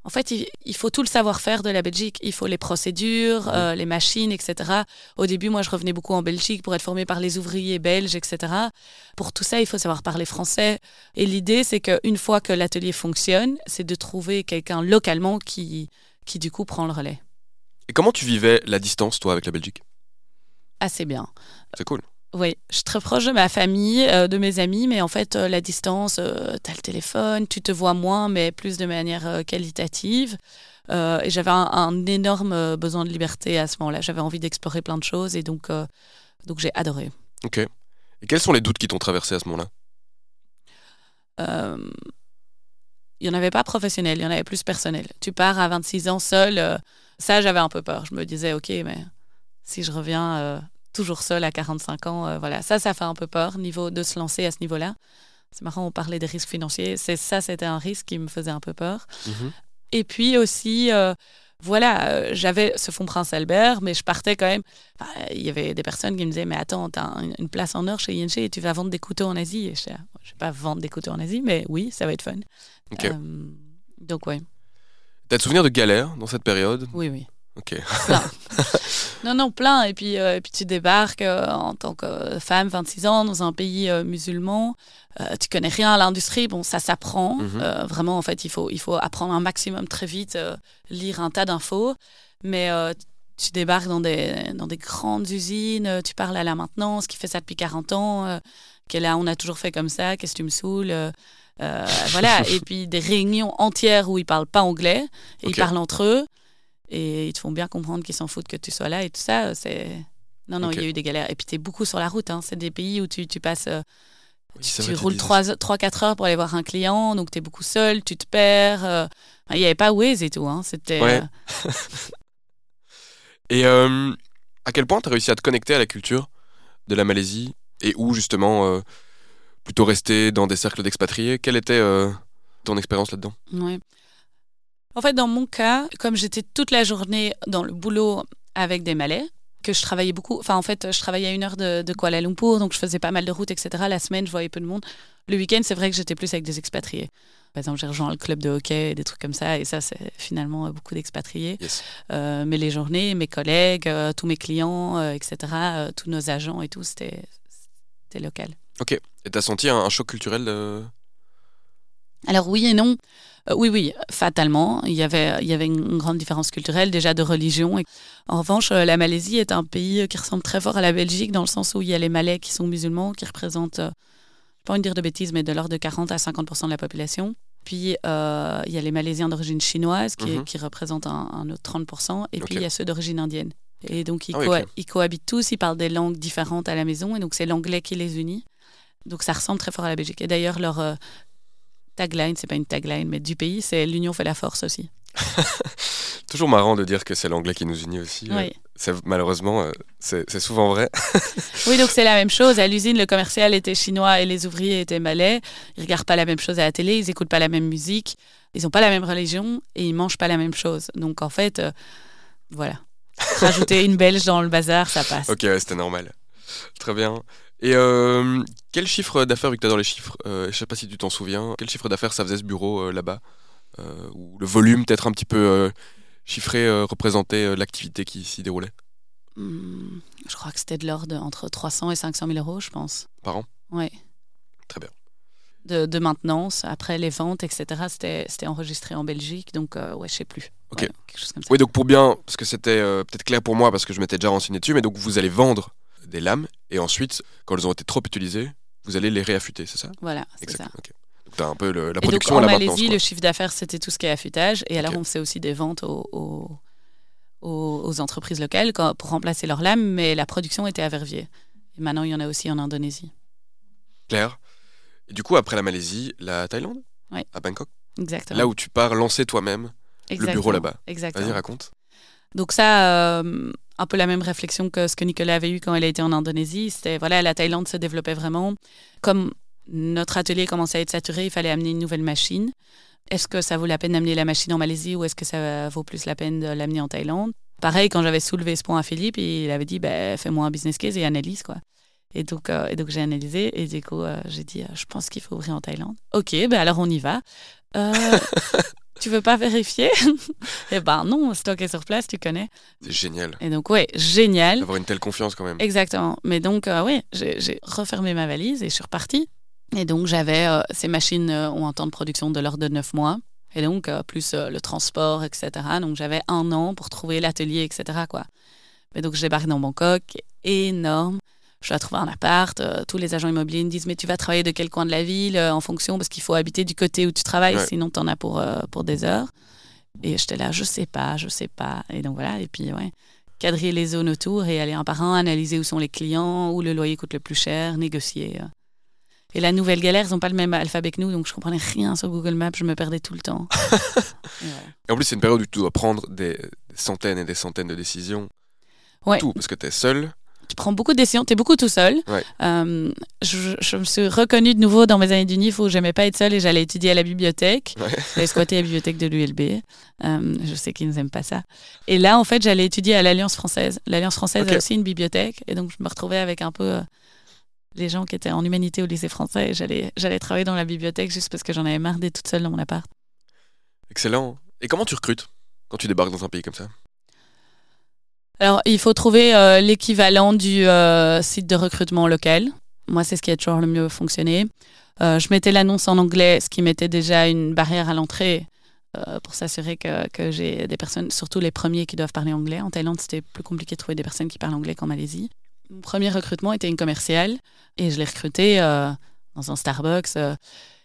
en fait, il, faut tout le savoir-faire de la Belgique. Il faut les procédures, euh, les machines, etc. Au début, moi, je revenais beaucoup en Belgique pour être formée par les ouvriers belges, etc. Pour tout ça, il faut savoir parler français. Et l'idée, c'est qu'une fois que l'atelier fonctionne, c'est de trouver quelqu'un localement qui, qui, du coup, prend le relais. Et comment tu vivais la distance, toi, avec la Belgique? Assez bien. C'est cool. Oui, je suis très proche de ma famille, euh, de mes amis, mais en fait, euh, la distance, euh, tu as le téléphone, tu te vois moins, mais plus de manière euh, qualitative. Et j'avais un, un énorme besoin de liberté à ce moment-là. J'avais envie d'explorer plein de choses et donc, donc j'ai adoré. Ok. Et quels sont les doutes qui t'ont traversé à ce moment-là? Il n'y en avait pas professionnel, il y en avait plus personnel. Tu pars à 26 ans seul, ça j'avais un peu peur. Je me disais, ok, mais si je reviens toujours seul à 45 ans, euh, voilà, ça, ça fait un peu peur niveau de se lancer à ce niveau-là. C'est marrant, on parlait des risques financiers. C'est ça, c'était un risque qui me faisait un peu peur. Et puis aussi, euh, voilà, euh, j'avais ce fonds Prince Albert, mais je partais quand même. enfin, Il y avait des personnes qui me disaient Mais attends, tu as une place en or chez ING et tu vas vendre des couteaux en Asie. Et je ne vais pas vendre des couteaux en Asie, mais oui, ça va être fun. Donc, oui, T'as de souvenirs de galère dans cette période? Oui, oui. Ok. <laughs> Non, non, plein. Et puis, euh, et puis tu débarques euh, en tant que femme, 26 ans, dans un pays euh, musulman. Tu connais rien à l'industrie. Bon, ça s'apprend. Mhm. Vraiment, en fait, il faut, il faut apprendre un maximum très vite, lire un tas d'infos. Mais tu débarques dans des, dans des grandes usines, tu parles à la maintenance, qui fait ça depuis 40 ans, est là, on a toujours fait comme ça, qu'est-ce que tu me saoules voilà, <laughs> et puis des réunions entières où ils parlent pas anglais, et ils parlent entre eux, et ils te font bien comprendre qu'ils s'en foutent que tu sois là, et tout ça, c'est... Non, non, il y a eu des galères. Et puis, tu es beaucoup sur la route. Hein. C'est des pays où tu, tu passes... euh, Oui, tu que roules disais 3-4 heures pour aller voir un client, donc tu es beaucoup seul, tu te perds. euh. Il n'y avait pas Waze et tout. Hein. C'était... Ouais. euh, <laughs> Et à quel point tu as réussi à te connecter à la culture de la Malaisie et où justement plutôt rester dans des cercles d'expatriés? Quelle était ton expérience là-dedans? Ouais. En fait, dans mon cas, comme j'étais toute la journée dans le boulot avec des Malais, que je travaillais beaucoup, enfin en fait, je travaillais à une heure de, de Kuala Lumpur, donc je faisais pas mal de routes, etc. La semaine, je voyais peu de monde. Le week-end, c'est vrai que j'étais plus avec des expatriés. Par exemple, j'ai rejoint le club de hockey, des trucs comme ça, et ça, c'est finalement beaucoup d'expatriés. Yes. Euh, mais les journées, mes collègues, euh, tous mes clients, euh, etc., tous nos agents et tout, c'était local. Et t'as senti un, un choc culturel Alors oui et non. Euh, oui, oui, fatalement. Il y, avait, il y avait une grande différence culturelle, déjà de religion. En revanche, euh, la Malaisie est un pays qui ressemble très fort à la Belgique, dans le sens où il y a les Malais qui sont musulmans, qui représentent, euh, pas une dire de bêtises, mais de l'ordre de 40 à 50% de la population. Puis euh, il y a les Malaisiens d'origine chinoise qui, Mhm. qui représentent un, un autre 30 Et puis il y a ceux d'origine indienne. Et donc ils, Ah ils cohabitent tous, ils parlent des langues différentes à la maison. Et donc c'est l'anglais qui les unit. Donc ça ressemble très fort à la Belgique. Et d'ailleurs, leur euh, tagline, c'est pas une tagline, mais du pays, c'est l'union fait la force aussi. <laughs> Toujours marrant de dire que c'est l'anglais qui nous unit aussi. euh, Oui. malheureusement, euh, c'est souvent vrai. <laughs> Oui, donc c'est la même chose. À l'usine, le commercial était chinois et les ouvriers étaient malais. Ils regardent pas la même chose à la télé, ils écoutent pas la même musique, ils ont pas la même religion et ils mangent pas la même chose. Donc en fait, euh, voilà. <laughs> Rajouter une belge dans le bazar, ça passe. ok, ouais, c'était normal. Très bien. Et euh, quel chiffre d'affaires, vu que tu dans les chiffres, euh, je sais pas si tu t'en souviens, quel chiffre d'affaires ça faisait ce bureau euh, là-bas Euh, Ou le volume peut-être un petit peu chiffré représentait l'activité qui s'y déroulait? Hmm, je crois que c'était de l'ordre entre 300 et 500 000 euros, je pense. par an? Oui. Très bien. De, de maintenance, après les ventes, etc. C'était enregistré en Belgique, donc ouais, je sais plus. Ok. Ouais, quelque chose comme ça. Oui, donc pour bien, parce que c'était peut-être clair pour moi, parce que je m'étais déjà renseigné dessus, mais donc vous allez vendre des lames, et ensuite, quand elles ont été trop utilisées, vous allez les réaffûter, c'est ça? Voilà, c'est ça. Donc tu as un peu le- la Et donc production en la Malaisie, le chiffre d'affaires, c'était tout ce qui est affûtage. Et alors, on faisait aussi des ventes aux, aux- aux- entreprises locales pour remplacer leurs lames, mais la production était à Verviers. Et maintenant, il y en a aussi en Indonésie. Clair. Et du coup, après la Malaisie, la Thaïlande? Oui. À Bangkok? Exactement. Là où tu pars lancer toi-même le bureau là-bas. Exactement. Vas-y, raconte. Donc ça, euh, un peu la même réflexion que ce que Nicolas avait eu quand il a été en Indonésie. C'était, voilà, la Thaïlande se développait vraiment. Comme notre atelier commençait à être saturé, il fallait amener une nouvelle machine. Est-ce que ça vaut la peine d'amener la machine en Malaisie ou est-ce que ça vaut plus la peine de l'amener en Thaïlande? Pareil, quand j'avais soulevé ce point à Philippe, il avait dit, ben, fais-moi un business case et analyse, quoi. Et donc, euh, donc j'ai analysé et du euh, j'ai dit, euh, je pense qu'il faut ouvrir en Thaïlande. Ok, ben alors on y va. <laughs> Tu veux pas vérifier? <laughs> Eh ben non, c'est toi qui es sur place, tu connais. C'est génial. Et donc, ouais, génial. D'avoir une telle confiance quand même. Exactement. Mais donc, euh, oui, j'ai refermé ma valise et je suis repartie. Et donc, j'avais. euh, ces machines euh, ont un temps de production de l'ordre de 9 mois. Et donc, euh, plus euh, le transport, etc. Donc, j'avais un an pour trouver l'atelier, etc. Quoi. Mais donc, je débarque dans Bangkok, énorme. Je dois trouver un appart. euh, tous les agents immobiliers me disent Mais tu vas travailler de quel coin de la ville euh, en fonction Parce qu'il faut habiter du côté où tu travailles, Ouais. sinon tu en as pour, euh, pour des heures. Et j'étais là, je sais pas, je sais pas. Et donc voilà. Et puis, ouais quadriller les zones autour et aller un par un, analyser où sont les clients, où le loyer coûte le plus cher, négocier. Et la nouvelle galère, ils n'ont pas le même alphabet que nous, donc je comprenais rien sur Google Maps, je me perdais tout le temps. <laughs> Et en plus, c'est une période où tu dois prendre des, des centaines et des centaines de décisions. Ouais. Tout, parce que tu es seul. Tu prends beaucoup de décisions, tu es beaucoup tout seul. Ouais. Euh, je, je me suis reconnue de nouveau dans mes années d'UNIF où j'aimais pas être seule et j'allais étudier à la bibliothèque. Ouais. <laughs> J'allais squatter la bibliothèque de l'ULB. Euh, je sais qu'ils n'aiment pas ça. Et là, en fait, j'allais étudier à l'Alliance française. L'Alliance française a aussi une bibliothèque. Et donc, je me retrouvais avec un peu euh, les gens qui étaient en humanité au lycée français. Et j'allais, j'allais travailler dans la bibliothèque juste parce que j'en avais marre d'être toute seule dans mon appart. Excellent. Et comment tu recrutes quand tu débarques dans un pays comme ça? Alors, il faut trouver euh, l'équivalent du euh, site de recrutement local. Moi, c'est ce qui a toujours le mieux fonctionné. Euh, je mettais l'annonce en anglais, ce qui mettait déjà une barrière à l'entrée pour s'assurer que, que j'ai des personnes, surtout les premiers qui doivent parler anglais. En Thaïlande, c'était plus compliqué de trouver des personnes qui parlent anglais qu'en Malaisie. Mon premier recrutement était une commerciale et je l'ai recrutée dans un Starbucks.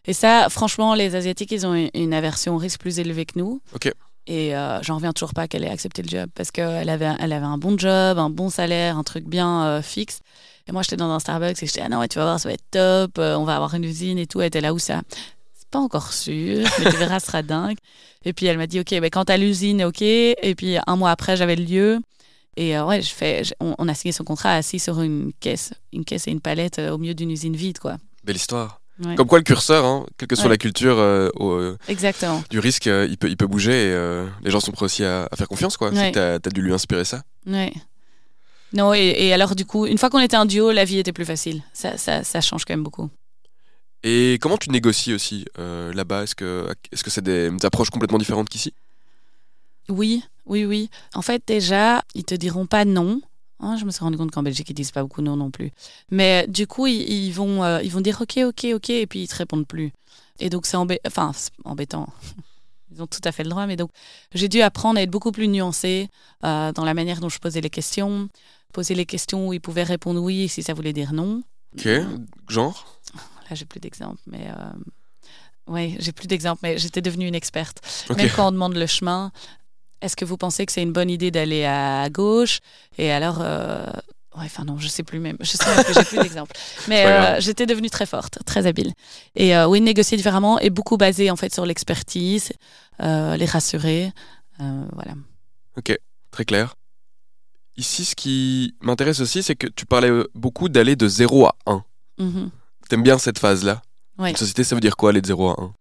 et ça, franchement, les Asiatiques, ils ont une, aversion au risque plus élevée que nous. Ok. Et euh, j'en reviens toujours pas qu'elle ait accepté le job parce qu'elle avait, elle avait un bon job, un bon salaire, un truc bien euh, fixe. Et moi, j'étais dans un Starbucks et j'étais, ah non, ouais, tu vas voir, ça va être top, euh, on va avoir une usine et tout. Elle était là où ça C'est pas encore sûr, mais tu verras, ce sera dingue. Et puis elle m'a dit, ok, ben, quand t'as l'usine, ok. Et puis un mois après, j'avais le lieu. Et ouais, je fais, je- on, on a signé son contrat assis sur une caisse, une caisse et une palette au milieu d'une usine vide, quoi. Belle histoire. Ouais. Comme quoi, le curseur, hein, quelle que soit Ouais. la culture, euh, au- euh, Exactement. du risque, euh, il, peut, il peut bouger et euh, les gens sont prêts aussi à, à faire confiance. quoi. Ouais. Tu as, dû lui inspirer ça. Ouais. Non, et, et alors du coup, une fois qu'on était un duo, la vie était plus facile. Ça, ça, ça change quand même beaucoup. Et comment tu négocies aussi là-bas? Est-ce que est-ce que c'est des, des approches complètement différentes qu'ici? Oui, oui, oui. En fait, déjà, ils te diront pas non. Oh, je me suis rendu compte qu'en Belgique, ils disent pas beaucoup non non plus. Mais du coup, ils, ils vont, euh, ils vont dire OK, OK, OK, et puis ils te répondent plus. Et donc, c'est embê- enfin, c'est embêtant. <laughs> Ils ont tout à fait le droit, mais donc j'ai dû apprendre à être beaucoup plus nuancée euh, dans la manière dont je posais les questions, poser les questions où ils pouvaient répondre oui si ça voulait dire non. Ok, genre? Là, j'ai plus d'exemples, mais euh, oui, j'ai plus d'exemples, mais j'étais devenue une experte. Ok. Même quand on demande le chemin, est-ce que vous pensez que c'est une bonne idée d'aller à gauche Et alors, euh, ouais, enfin non, je sais plus même, je sais plus, j'ai plus d'exemples. <laughs> Mais euh, j'étais devenue très forte, très habile. Et euh, oui, négocier différemment et beaucoup basé en fait sur l'expertise, euh, les rassurer, voilà. Très clair. Ici, ce qui m'intéresse aussi, c'est que tu parlais beaucoup d'aller de 0 à 1. Mhm. T'aimes bien cette phase-là? Oui. Une société, ça veut dire quoi, aller de 0 à 1 Mais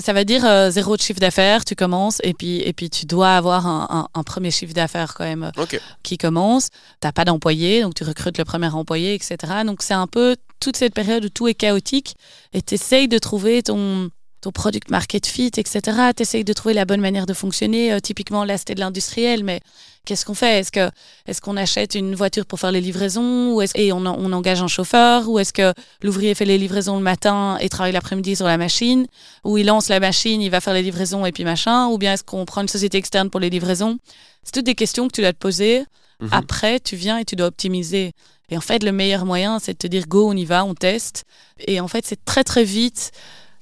Ça veut dire euh, zéro de chiffre d'affaires, tu commences et puis, et puis tu dois avoir un, un- un premier chiffre d'affaires quand même euh, Ok. qui commence. Tu pas d'employé, donc tu recrutes le premier employé, etc. Donc c'est un peu toute cette période où tout est chaotique et tu essayes de trouver ton, ton product market fit, etc. Tu essayes de trouver la bonne manière de fonctionner. Euh, typiquement, là, c'était de l'industriel, mais qu'est-ce qu'on fait? Est-ce que est-ce qu'on achète une voiture pour faire les livraisons ou est-ce, et on, en- on engage un chauffeur Ou est-ce que l'ouvrier fait les livraisons le matin et travaille l'après-midi sur la machine Ou il lance la machine, il va faire les livraisons et puis machin Ou bien est-ce qu'on prend une société externe pour les livraisons? C'est toutes des questions que tu dois te poser. Mhm. Après, tu viens et tu dois optimiser. Et en fait, le meilleur moyen, c'est de te dire go, on y va, on teste. Et en fait, c'est très très vite.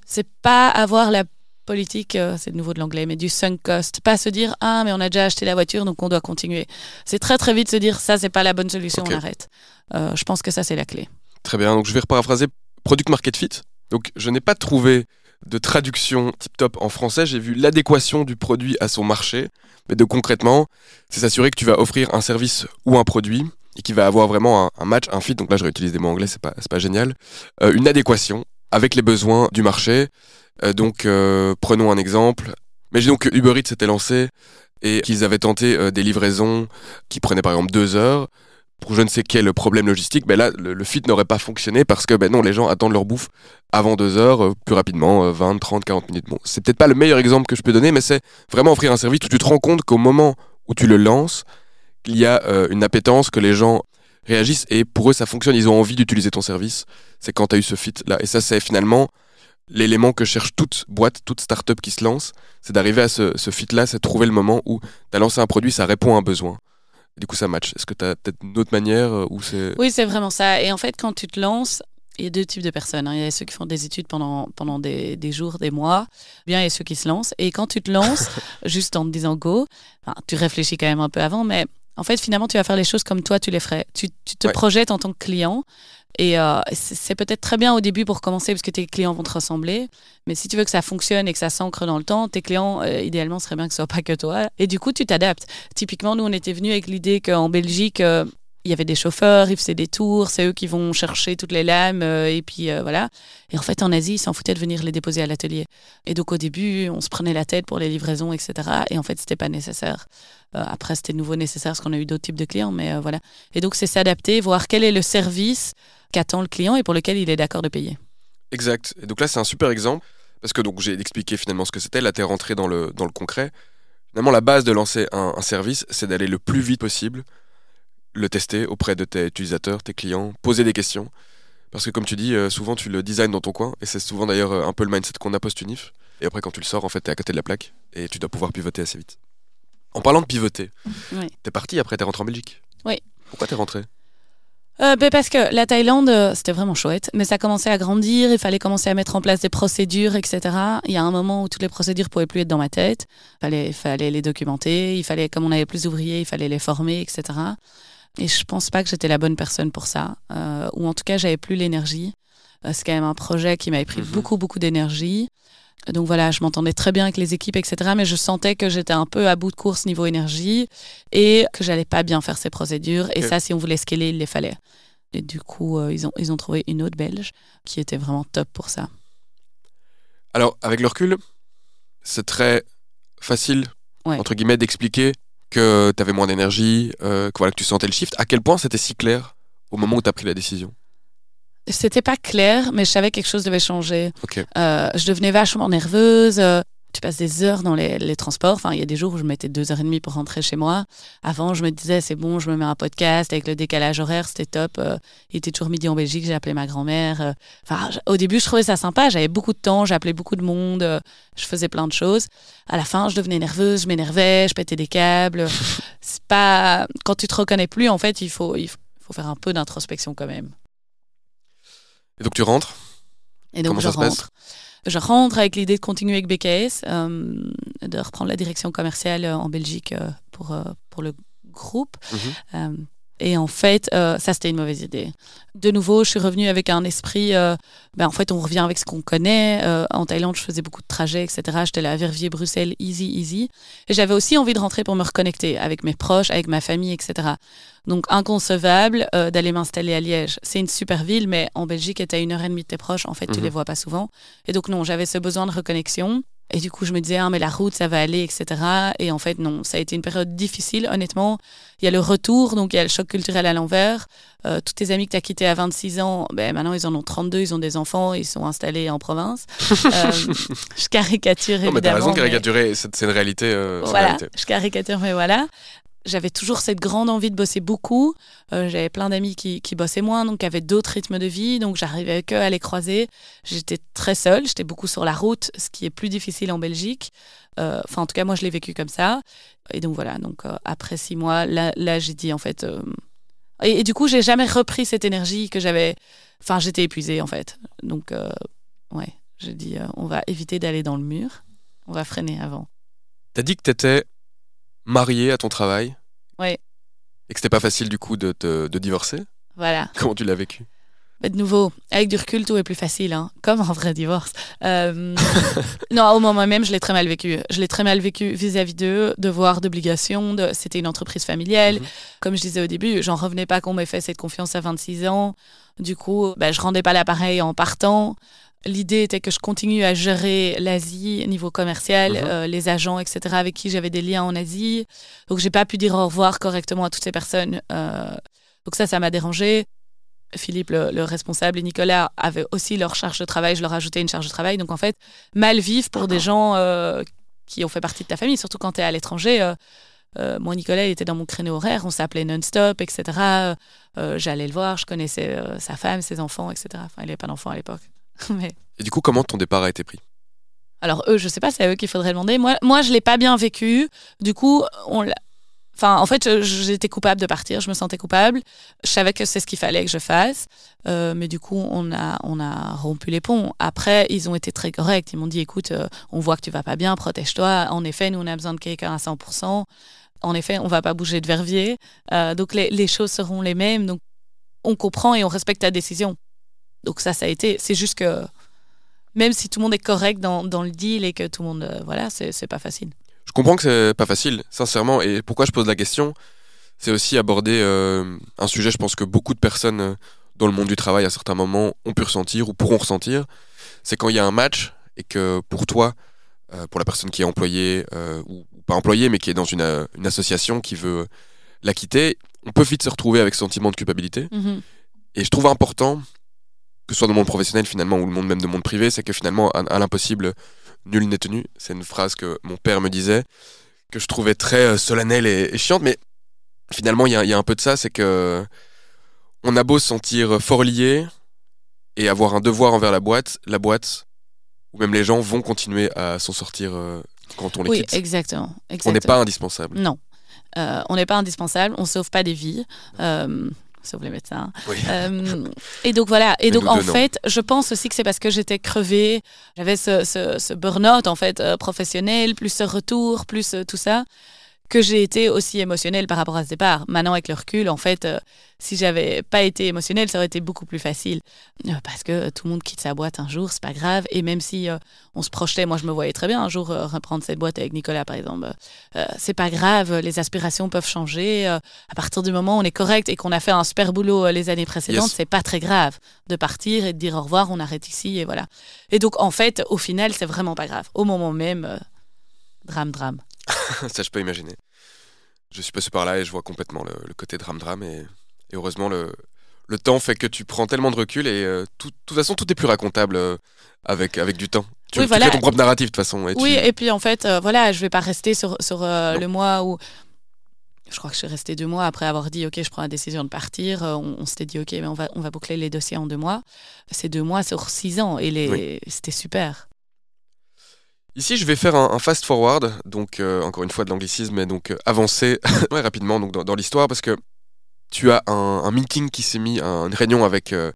C'est pas avoir la politique, euh, c'est de nouveau de l'anglais, mais du sunk cost. Pas se dire ah mais on a déjà acheté la voiture donc on doit continuer. C'est très très vite se dire ça c'est pas la bonne solution, on arrête. Euh, je pense que ça c'est la clé. Très bien, donc je vais reparaphraser Product Market Fit. Donc je n'ai pas trouvé de traduction tip top en français, j'ai vu l'adéquation du produit à son marché. Mais de concrètement, c'est s'assurer que tu vas offrir un service ou un produit et qui va avoir vraiment un, un match, un fit. Donc là, je réutilise des mots anglais, c'est pas, pas génial. Euh, une adéquation avec les besoins du marché. Euh, donc euh, prenons un exemple. Mais donc que Uber Eats s'était lancé et qu'ils avaient tenté euh, des livraisons qui prenaient par exemple deux heures pour je ne sais quel problème logistique, ben là, le, fit n'aurait pas fonctionné parce que ben non, les gens attendent leur bouffe avant deux heures, plus rapidement, euh, 20, 30, 40 minutes. Bon, c'est peut-être pas le meilleur exemple que je peux donner, mais c'est vraiment offrir un service où tu te rends compte qu'au moment où tu le lances, qu'il y a une appétence, que les gens réagissent et pour eux ça fonctionne, ils ont envie d'utiliser ton service. C'est quand tu as eu ce fit là. Et ça, c'est finalement l'élément que cherche toute boîte, toute start-up qui se lance, c'est d'arriver à ce, ce fit là, c'est de trouver le moment où tu as lancé un produit, ça répond à un besoin. Et du coup, ça match. Est-ce que tu as peut-être une autre manière euh, où c'est. Oui, c'est vraiment ça. Et en fait, quand tu te lances, il y a deux types de personnes. hein. Il y a ceux qui font des études pendant, pendant des, des jours, des mois. Bien, il y a ceux qui se lancent. Et quand tu te lances, <laughs> juste en te disant go, enfin, tu réfléchis quand même un peu avant, mais en fait, finalement, tu vas faire les choses comme toi, tu les ferais. Tu, tu te Ouais. projettes en tant que client. Et euh, c'est peut-être très bien au début pour commencer parce que tes clients vont te ressembler. Mais si tu veux que ça fonctionne et que ça s'ancre dans le temps, tes clients, euh, idéalement, ce serait bien que ce soit pas que toi. Et du coup, tu t'adaptes. Typiquement, nous, on était venus avec l'idée qu'en Belgique, euh, il y avait des chauffeurs, ils faisaient des tours, c'est eux qui vont chercher toutes les lames, euh, et puis euh, voilà. Et en fait, en Asie, ils s'en foutaient de venir les déposer à l'atelier. Et donc, au début, on se prenait la tête pour les livraisons, etc. Et en fait, c'était pas nécessaire. Euh, après, c'était nouveau nécessaire parce qu'on a eu d'autres types de clients, mais voilà. Et donc, c'est s'adapter, voir quel est le service qu'attend le client et pour lequel il est d'accord de payer. Exact. Et donc là, c'est un super exemple parce que donc j'ai expliqué finalement ce que c'était. Là, t'es rentré dans le, dans le concret. Finalement, la base de lancer un service, c'est d'aller le plus vite possible, le tester auprès de tes utilisateurs, tes clients, poser des questions. Parce que comme tu dis, euh, souvent tu le designs dans ton coin, et c'est souvent d'ailleurs euh, un peu le mindset qu'on a post-unif. Et après, quand tu le sors, en fait, t'es à côté de la plaque, et tu dois pouvoir pivoter assez vite. En parlant de pivoter, Oui. t'es parti après, t'es rentré en Belgique? Oui. Pourquoi t'es rentré? Euh, ben parce que la Thaïlande, euh, c'était vraiment chouette, mais ça commençait à grandir, il fallait commencer à mettre en place des procédures, etc. Il y a un moment où toutes les procédures pouvaient plus être dans ma tête. Il fallait, fallait les documenter, il fallait, comme on avait plus d'ouvriers, il fallait les former, etc. Et je pense pas que j'étais la bonne personne pour ça, euh, ou en tout cas, j'avais plus l'énergie. Euh, C'est quand même un projet qui m'avait pris Mhm. beaucoup, beaucoup d'énergie. Donc voilà, je m'entendais très bien avec les équipes, etc. Mais je sentais que j'étais un peu à bout de course niveau énergie et que j'allais pas bien faire ces procédures. Et ça, si on voulait scaler, il les fallait. Et du coup, euh, ils, ont, ils ont trouvé une autre Belge qui était vraiment top pour ça. Alors, avec le recul, c'est très facile, Ouais. entre guillemets, d'expliquer que tu avais moins d'énergie, euh, que, voilà, que tu sentais le shift. À quel point c'était si clair au moment où tu as pris la décision? C'était pas clair, mais je savais que quelque chose devait changer. Ok. Euh, je devenais vachement nerveuse. Tu passes des heures dans les, transports. Enfin, il y a des jours où je mettais deux heures et demie pour rentrer chez moi. Avant, je me disais, c'est bon, je me mets un podcast avec le décalage horaire, c'était top. Euh, il était toujours midi en Belgique, j'ai appelé ma grand-mère. Euh. Enfin, au début, je trouvais ça sympa. J'avais beaucoup de temps, j'appelais beaucoup de monde, euh, je faisais plein de choses. À la fin, je devenais nerveuse, je m'énervais, je pétais des câbles. <laughs> c'est pas quand tu te reconnais plus, en fait, il faut, il faut faire un peu d'introspection quand même. Et donc tu rentres? Et donc je rentre je rentre avec l'idée de continuer avec BKS, euh, de reprendre la direction commerciale euh, en Belgique euh, pour, pour le groupe. Mhm. Et en fait, ça, c'était une mauvaise idée. De nouveau, je suis revenue avec un esprit, ben, en fait, on revient avec ce qu'on connaît. en Thaïlande, je faisais beaucoup de trajets, etc. J'étais là à Verviers, Bruxelles, easy, easy. Et j'avais aussi envie de rentrer pour me reconnecter avec mes proches, avec ma famille, etc. Donc, inconcevable d'aller m'installer à Liège. C'est une super ville, mais en Belgique, tu à une heure et demie de tes proches. En fait, tu mhm. les vois pas souvent. Et donc, non, j'avais ce besoin de reconnexion. Et du coup, je me disais, ah, mais la route, ça va aller, etc. Et en fait, non, ça a été une période difficile, honnêtement. Il y a le retour, donc il y a le choc culturel à l'envers. Euh, tous tes amis que tu as quittés à 26 ans, ben, maintenant, ils en ont 32, ils ont des enfants, ils sont installés en province. <laughs> euh, je caricature, évidemment. Non, mais t'as raison de caricaturer, c'est une réalité. Euh, voilà, je caricature, mais voilà j'avais toujours cette grande envie de bosser beaucoup. Euh, j'avais plein d'amis qui, qui, bossaient moins, donc qui avaient d'autres rythmes de vie. Donc j'arrivais que à les croiser. J'étais très seule, j'étais beaucoup sur la route, ce qui est plus difficile en Belgique. Euh, enfin, en tout cas, moi, je l'ai vécu comme ça. Et donc voilà, donc euh, après six mois, là, j'ai dit en fait. Et, et, du coup, j'ai jamais repris cette énergie que j'avais. Enfin, j'étais épuisée en fait. Donc, ouais, j'ai dit on va éviter d'aller dans le mur. On va freiner avant. T'as dit que t'étais mariée à ton travail. Oui. Et que c'était pas facile du coup de, de divorcer. Voilà. <laughs> Comment tu l'as vécu? De nouveau, avec du recul, tout est plus facile, hein, comme un vrai divorce. Euh, <laughs> non, au moment même, je l'ai très mal vécu. Je l'ai très mal vécu vis-à-vis d'eux, devoir d'obligation. De... C'était une entreprise familiale. Mhm. Comme je disais au début, j'en revenais pas qu'on m'ait fait cette confiance à 26 ans. Du coup, ben, je rendais pas l'appareil en partant. L'idée était que je continue à gérer l'Asie niveau commercial, mhm. euh, les agents, etc., avec qui j'avais des liens en Asie. Donc, j'ai pas pu dire au revoir correctement à toutes ces personnes. Euh, donc, ça, ça m'a dérangé. Philippe, le, responsable, et Nicolas avaient aussi leur charge de travail. Je leur ajoutais une charge de travail. Donc, en fait, mal vivre pour des gens euh, qui ont fait partie de ta famille, surtout quand tu es à l'étranger. moi, Nicolas, il était dans mon créneau horaire. On s'appelait non-stop, etc. J'allais le voir. Je connaissais sa femme, ses enfants, etc. Enfin, il n'avait pas d'enfants à l'époque. <laughs> Et du coup, comment ton départ a été pris? Alors eux, je sais pas, c'est à eux qu'il faudrait demander. Moi, moi je l'ai pas bien vécu. Du coup, on Enfin, en fait, j'étais coupable de partir, je me sentais coupable. Je savais que c'est ce qu'il fallait que je fasse. Euh, mais du coup, on a, on a rompu les ponts. Après, ils ont été très corrects. Ils m'ont dit, écoute, euh, on voit que tu vas pas bien, protège-toi. En effet, nous, on a besoin de quelqu'un à 100%. En effet, on va pas bouger de vervier. Euh, donc, les, les, choses seront les mêmes. Donc, on comprend et on respecte ta décision. Donc ça, ça a été. C'est juste que même si tout le monde est correct dans, dans le deal et que tout le monde, euh, voilà, c'est pas facile. Je comprends que c'est pas facile, sincèrement. Et pourquoi je pose la question, c'est aussi aborder euh, un sujet, je pense que beaucoup de personnes euh, dans le monde du travail à certains moments ont pu ressentir ou pourront ressentir. C'est quand il y a un match et que pour toi, pour la personne qui est employée ou, pas employée, mais qui est dans une, une, association qui veut la quitter, on peut vite se retrouver avec ce sentiment de culpabilité. Mm-hmm. Et je trouve important que ce soit dans le monde professionnel finalement ou le monde même de monde privé, c'est que finalement à, l'impossible nul n'est tenu. C'est une phrase que mon père me disait que je trouvais très euh, solennelle et, chiante, mais finalement il y, a, un peu de ça, c'est que on a beau se sentir fort lié et avoir un devoir envers la boîte, la boîte ou même les gens vont continuer à s'en sortir euh, quand on les oui, quitte. Exactement, On n'est pas indispensable. Non. Euh, on n'est pas indispensable, on sauve pas des vies sauf les médecins. Euh, et donc voilà. Et donc en fait, je pense aussi que c'est parce que j'étais crevée. J'avais ce, ce, burn-out en fait euh, professionnel, plus ce retour, plus euh, tout ça que j'ai été aussi émotionnelle par rapport à ce départ. Maintenant, avec le recul, en fait, euh, si j'avais pas été émotionnelle, ça aurait été beaucoup plus facile. Euh, parce que tout le monde quitte sa boîte un jour, c'est pas grave. Et même si euh, on se projetait, moi je me voyais très bien un jour reprendre cette boîte avec Nicolas, par exemple, c'est pas grave, les aspirations peuvent changer. à partir du moment où on est correct et qu'on a fait un super boulot les années précédentes, c'est pas très grave de partir et de dire au revoir, on arrête ici et voilà. Et donc, en fait, au final, c'est vraiment pas grave. Au moment même, drame, drame. <laughs> ça, je peux imaginer. Je suis passé par là et je vois complètement le, côté drame-drame. Et, heureusement, le, le temps fait que tu prends tellement de recul et de euh, toute façon, tout est plus racontable euh, avec, avec du temps. Tu, Oui, tu voilà. ton propre narratif de toute façon. Et tu- Oui, et puis en fait, euh, voilà, je vais pas rester sur, sur euh, le mois où. Je crois que je suis restée deux mois après avoir dit OK, je prends la décision de partir. On on s'était dit OK, mais on va, on va boucler les dossiers en deux mois. C'est deux mois sur six ans et les... c'était super. Ici, je vais faire un, un fast forward, donc euh, encore une fois de l'anglicisme, mais donc euh, avancer <laughs> ouais, rapidement donc, dans, dans l'histoire parce que tu as un, un meeting qui s'est mis, un- une réunion avec euh,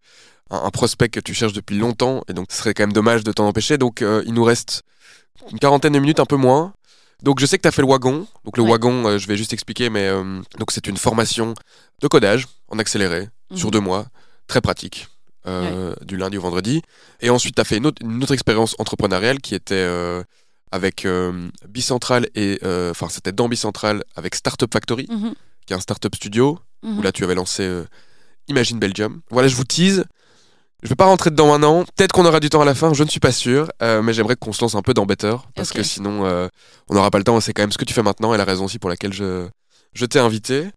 un, prospect que tu cherches depuis longtemps et donc ce serait quand même dommage de t'en empêcher. Donc il nous reste une quarantaine de minutes, un peu moins. Donc je sais que tu as fait le wagon. Donc le Ouais. wagon, je vais juste expliquer, mais donc c'est une formation de codage en accéléré sur Mhm. deux mois, très pratique. Euh, du lundi au vendredi. Et ensuite, tu as fait une autre, une autre expérience entrepreneuriale qui était euh, avec euh, Bicentral et. euh, Enfin, c'était dans Bicentral avec Startup Factory, Mhm, qui est un startup studio, mhm. où là, tu avais lancé Imagine Belgium. Voilà, je vous tease. Je vais pas rentrer dedans maintenant. Peut-être qu'on aura du temps à la fin, je ne suis pas sûr. euh, mais j'aimerais qu'on se lance un peu dans Better, parce que sinon, euh, on n'aura pas le temps. C'est quand même ce que tu fais maintenant et la raison aussi pour laquelle je, je t'ai invité.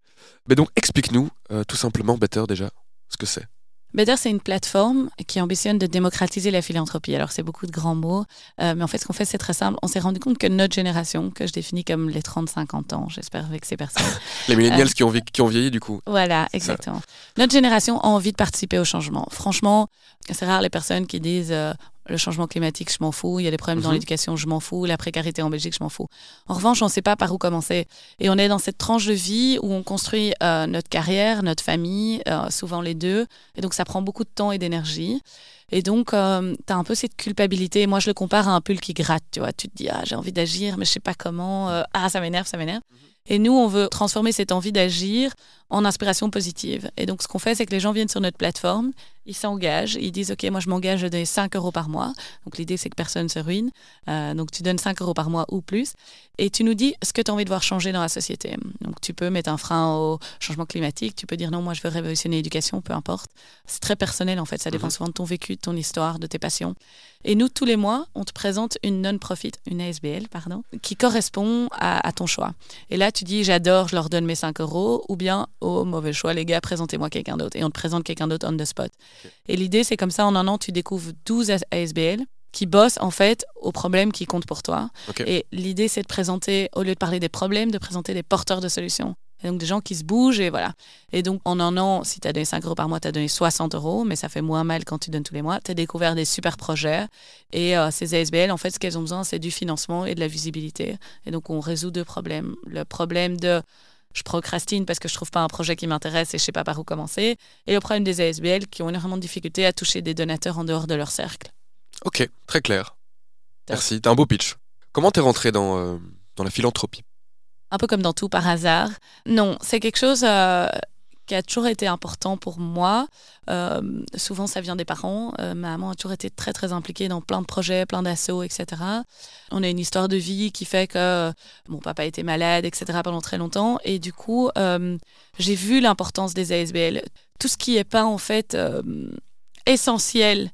Mais donc, explique-nous euh, tout simplement Better déjà, ce que c'est. Better, c'est une plateforme qui ambitionne de démocratiser la philanthropie. Alors, c'est beaucoup de grands mots, euh, mais en fait, ce qu'on fait, c'est très simple. On s'est rendu compte que notre génération, que je définis comme les 30-50 ans, j'espère avec ces personnes, <laughs> Les millennials qui, ont vie- qui ont vieilli, du coup. Voilà, exactement. Notre génération a envie de participer au changement. Franchement, c'est rare les personnes qui disent euh, le changement climatique, je m'en fous, il y a des problèmes dans Mhm. l'éducation, je m'en fous, la précarité en Belgique, je m'en fous. En revanche, on ne sait pas par où commencer. Et on est dans cette tranche de vie où on construit euh, notre carrière, notre famille, euh, souvent les deux. Et donc, ça prend beaucoup de temps et d'énergie. Et donc, tu as un peu cette culpabilité. Moi, je le compare à un pull qui gratte, tu vois. Tu te dis, ah, j'ai envie d'agir, mais je sais pas comment. Euh, ah, ça m'énerve, ça m'énerve. Et nous, on veut transformer cette envie d'agir en inspiration positive. Et donc, ce qu'on fait, c'est que les gens viennent sur notre plateforme, ils s'engagent, ils disent, OK, moi, je m'engage à donner 5 euros par mois. Donc, l'idée, c'est que personne se ruine. Euh, donc, tu donnes 5 euros par mois ou plus. Et tu nous dis ce que tu as envie de voir changer dans la société. Donc, tu peux mettre un frein au changement climatique, tu peux dire, non, moi, je veux révolutionner l'éducation, peu importe. C'est très personnel, en fait. Ça dépend Mhm. souvent de ton vécu, de ton histoire, de tes passions. Et nous, tous les mois, on te présente une non-profit, une ASBL, pardon, qui correspond à, à ton choix. Et là, tu dis, j'adore, je leur donne mes 5 euros, ou bien, oh, mauvais choix, les gars, présentez-moi quelqu'un d'autre. Et on te présente quelqu'un d'autre on the spot. Et l'idée, c'est comme ça, en un an, tu découvres 12 ASBL qui bossent, en fait, aux problèmes qui comptent pour toi. Et l'idée, c'est de présenter, au lieu de parler des problèmes, de présenter des porteurs de solutions. Et donc, des gens qui se bougent, et voilà. Et donc, en un an, si tu as donné 5 euros par mois, tu as donné 60 euros, mais ça fait moins mal quand tu donnes tous les mois. Tu as découvert des super projets. Et euh, ces ASBL, en fait, ce qu'elles ont besoin, c'est du financement et de la visibilité. Et donc, on résout deux problèmes. Le problème de je procrastine parce que je trouve pas un projet qui m'intéresse et je sais pas par où commencer. Et le problème des ASBL qui ont énormément de difficultés à toucher des donateurs en dehors de leur cercle. Ok, très clair. Merci, t'as un beau pitch. Comment t'es rentré dans, euh, dans la philanthropie? Un peu comme dans tout par hasard. Non, c'est quelque chose euh, qui a toujours été important pour moi. Euh, souvent, ça vient des parents. Euh, ma maman a toujours été très, très impliquée dans plein de projets, plein d'assauts, etc. On a une histoire de vie qui fait que euh, mon papa était malade, etc. pendant très longtemps. Et du coup, j'ai vu l'importance des ASBL. Tout ce qui n'est pas, en fait, essentiel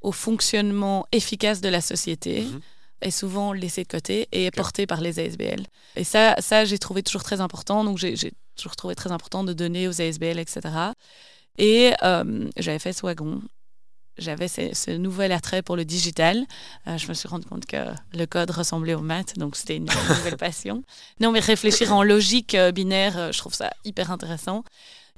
au fonctionnement efficace de la société Mhm. est souvent laissé de côté et est porté par les ASBL. Et ça, ça j'ai trouvé toujours très important. Donc, j'ai toujours trouvé très important de donner aux ASBL, etc. Et euh, j'avais fait ce wagon. J'avais ce, ce nouvel attrait pour le digital. Euh, je me suis rendu compte que le code ressemblait aux maths, donc c'était une <laughs> nouvelle passion. Non, mais réfléchir en logique euh, binaire, je trouve ça hyper intéressant.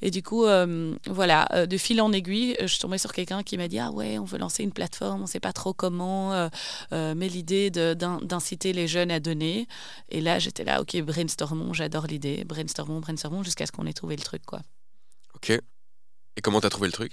Et du coup, euh, voilà, euh, de fil en aiguille, euh, je suis tombée sur quelqu'un qui m'a dit Ah ouais, on veut lancer une plateforme, on ne sait pas trop comment, euh, mais l'idée d'inciter les jeunes à donner. Et là, j'étais là, ok, brainstormons, j'adore l'idée, brainstormons, brainstormons, jusqu'à ce qu'on ait trouvé le truc, quoi. Ok. Et comment t'as trouvé le truc?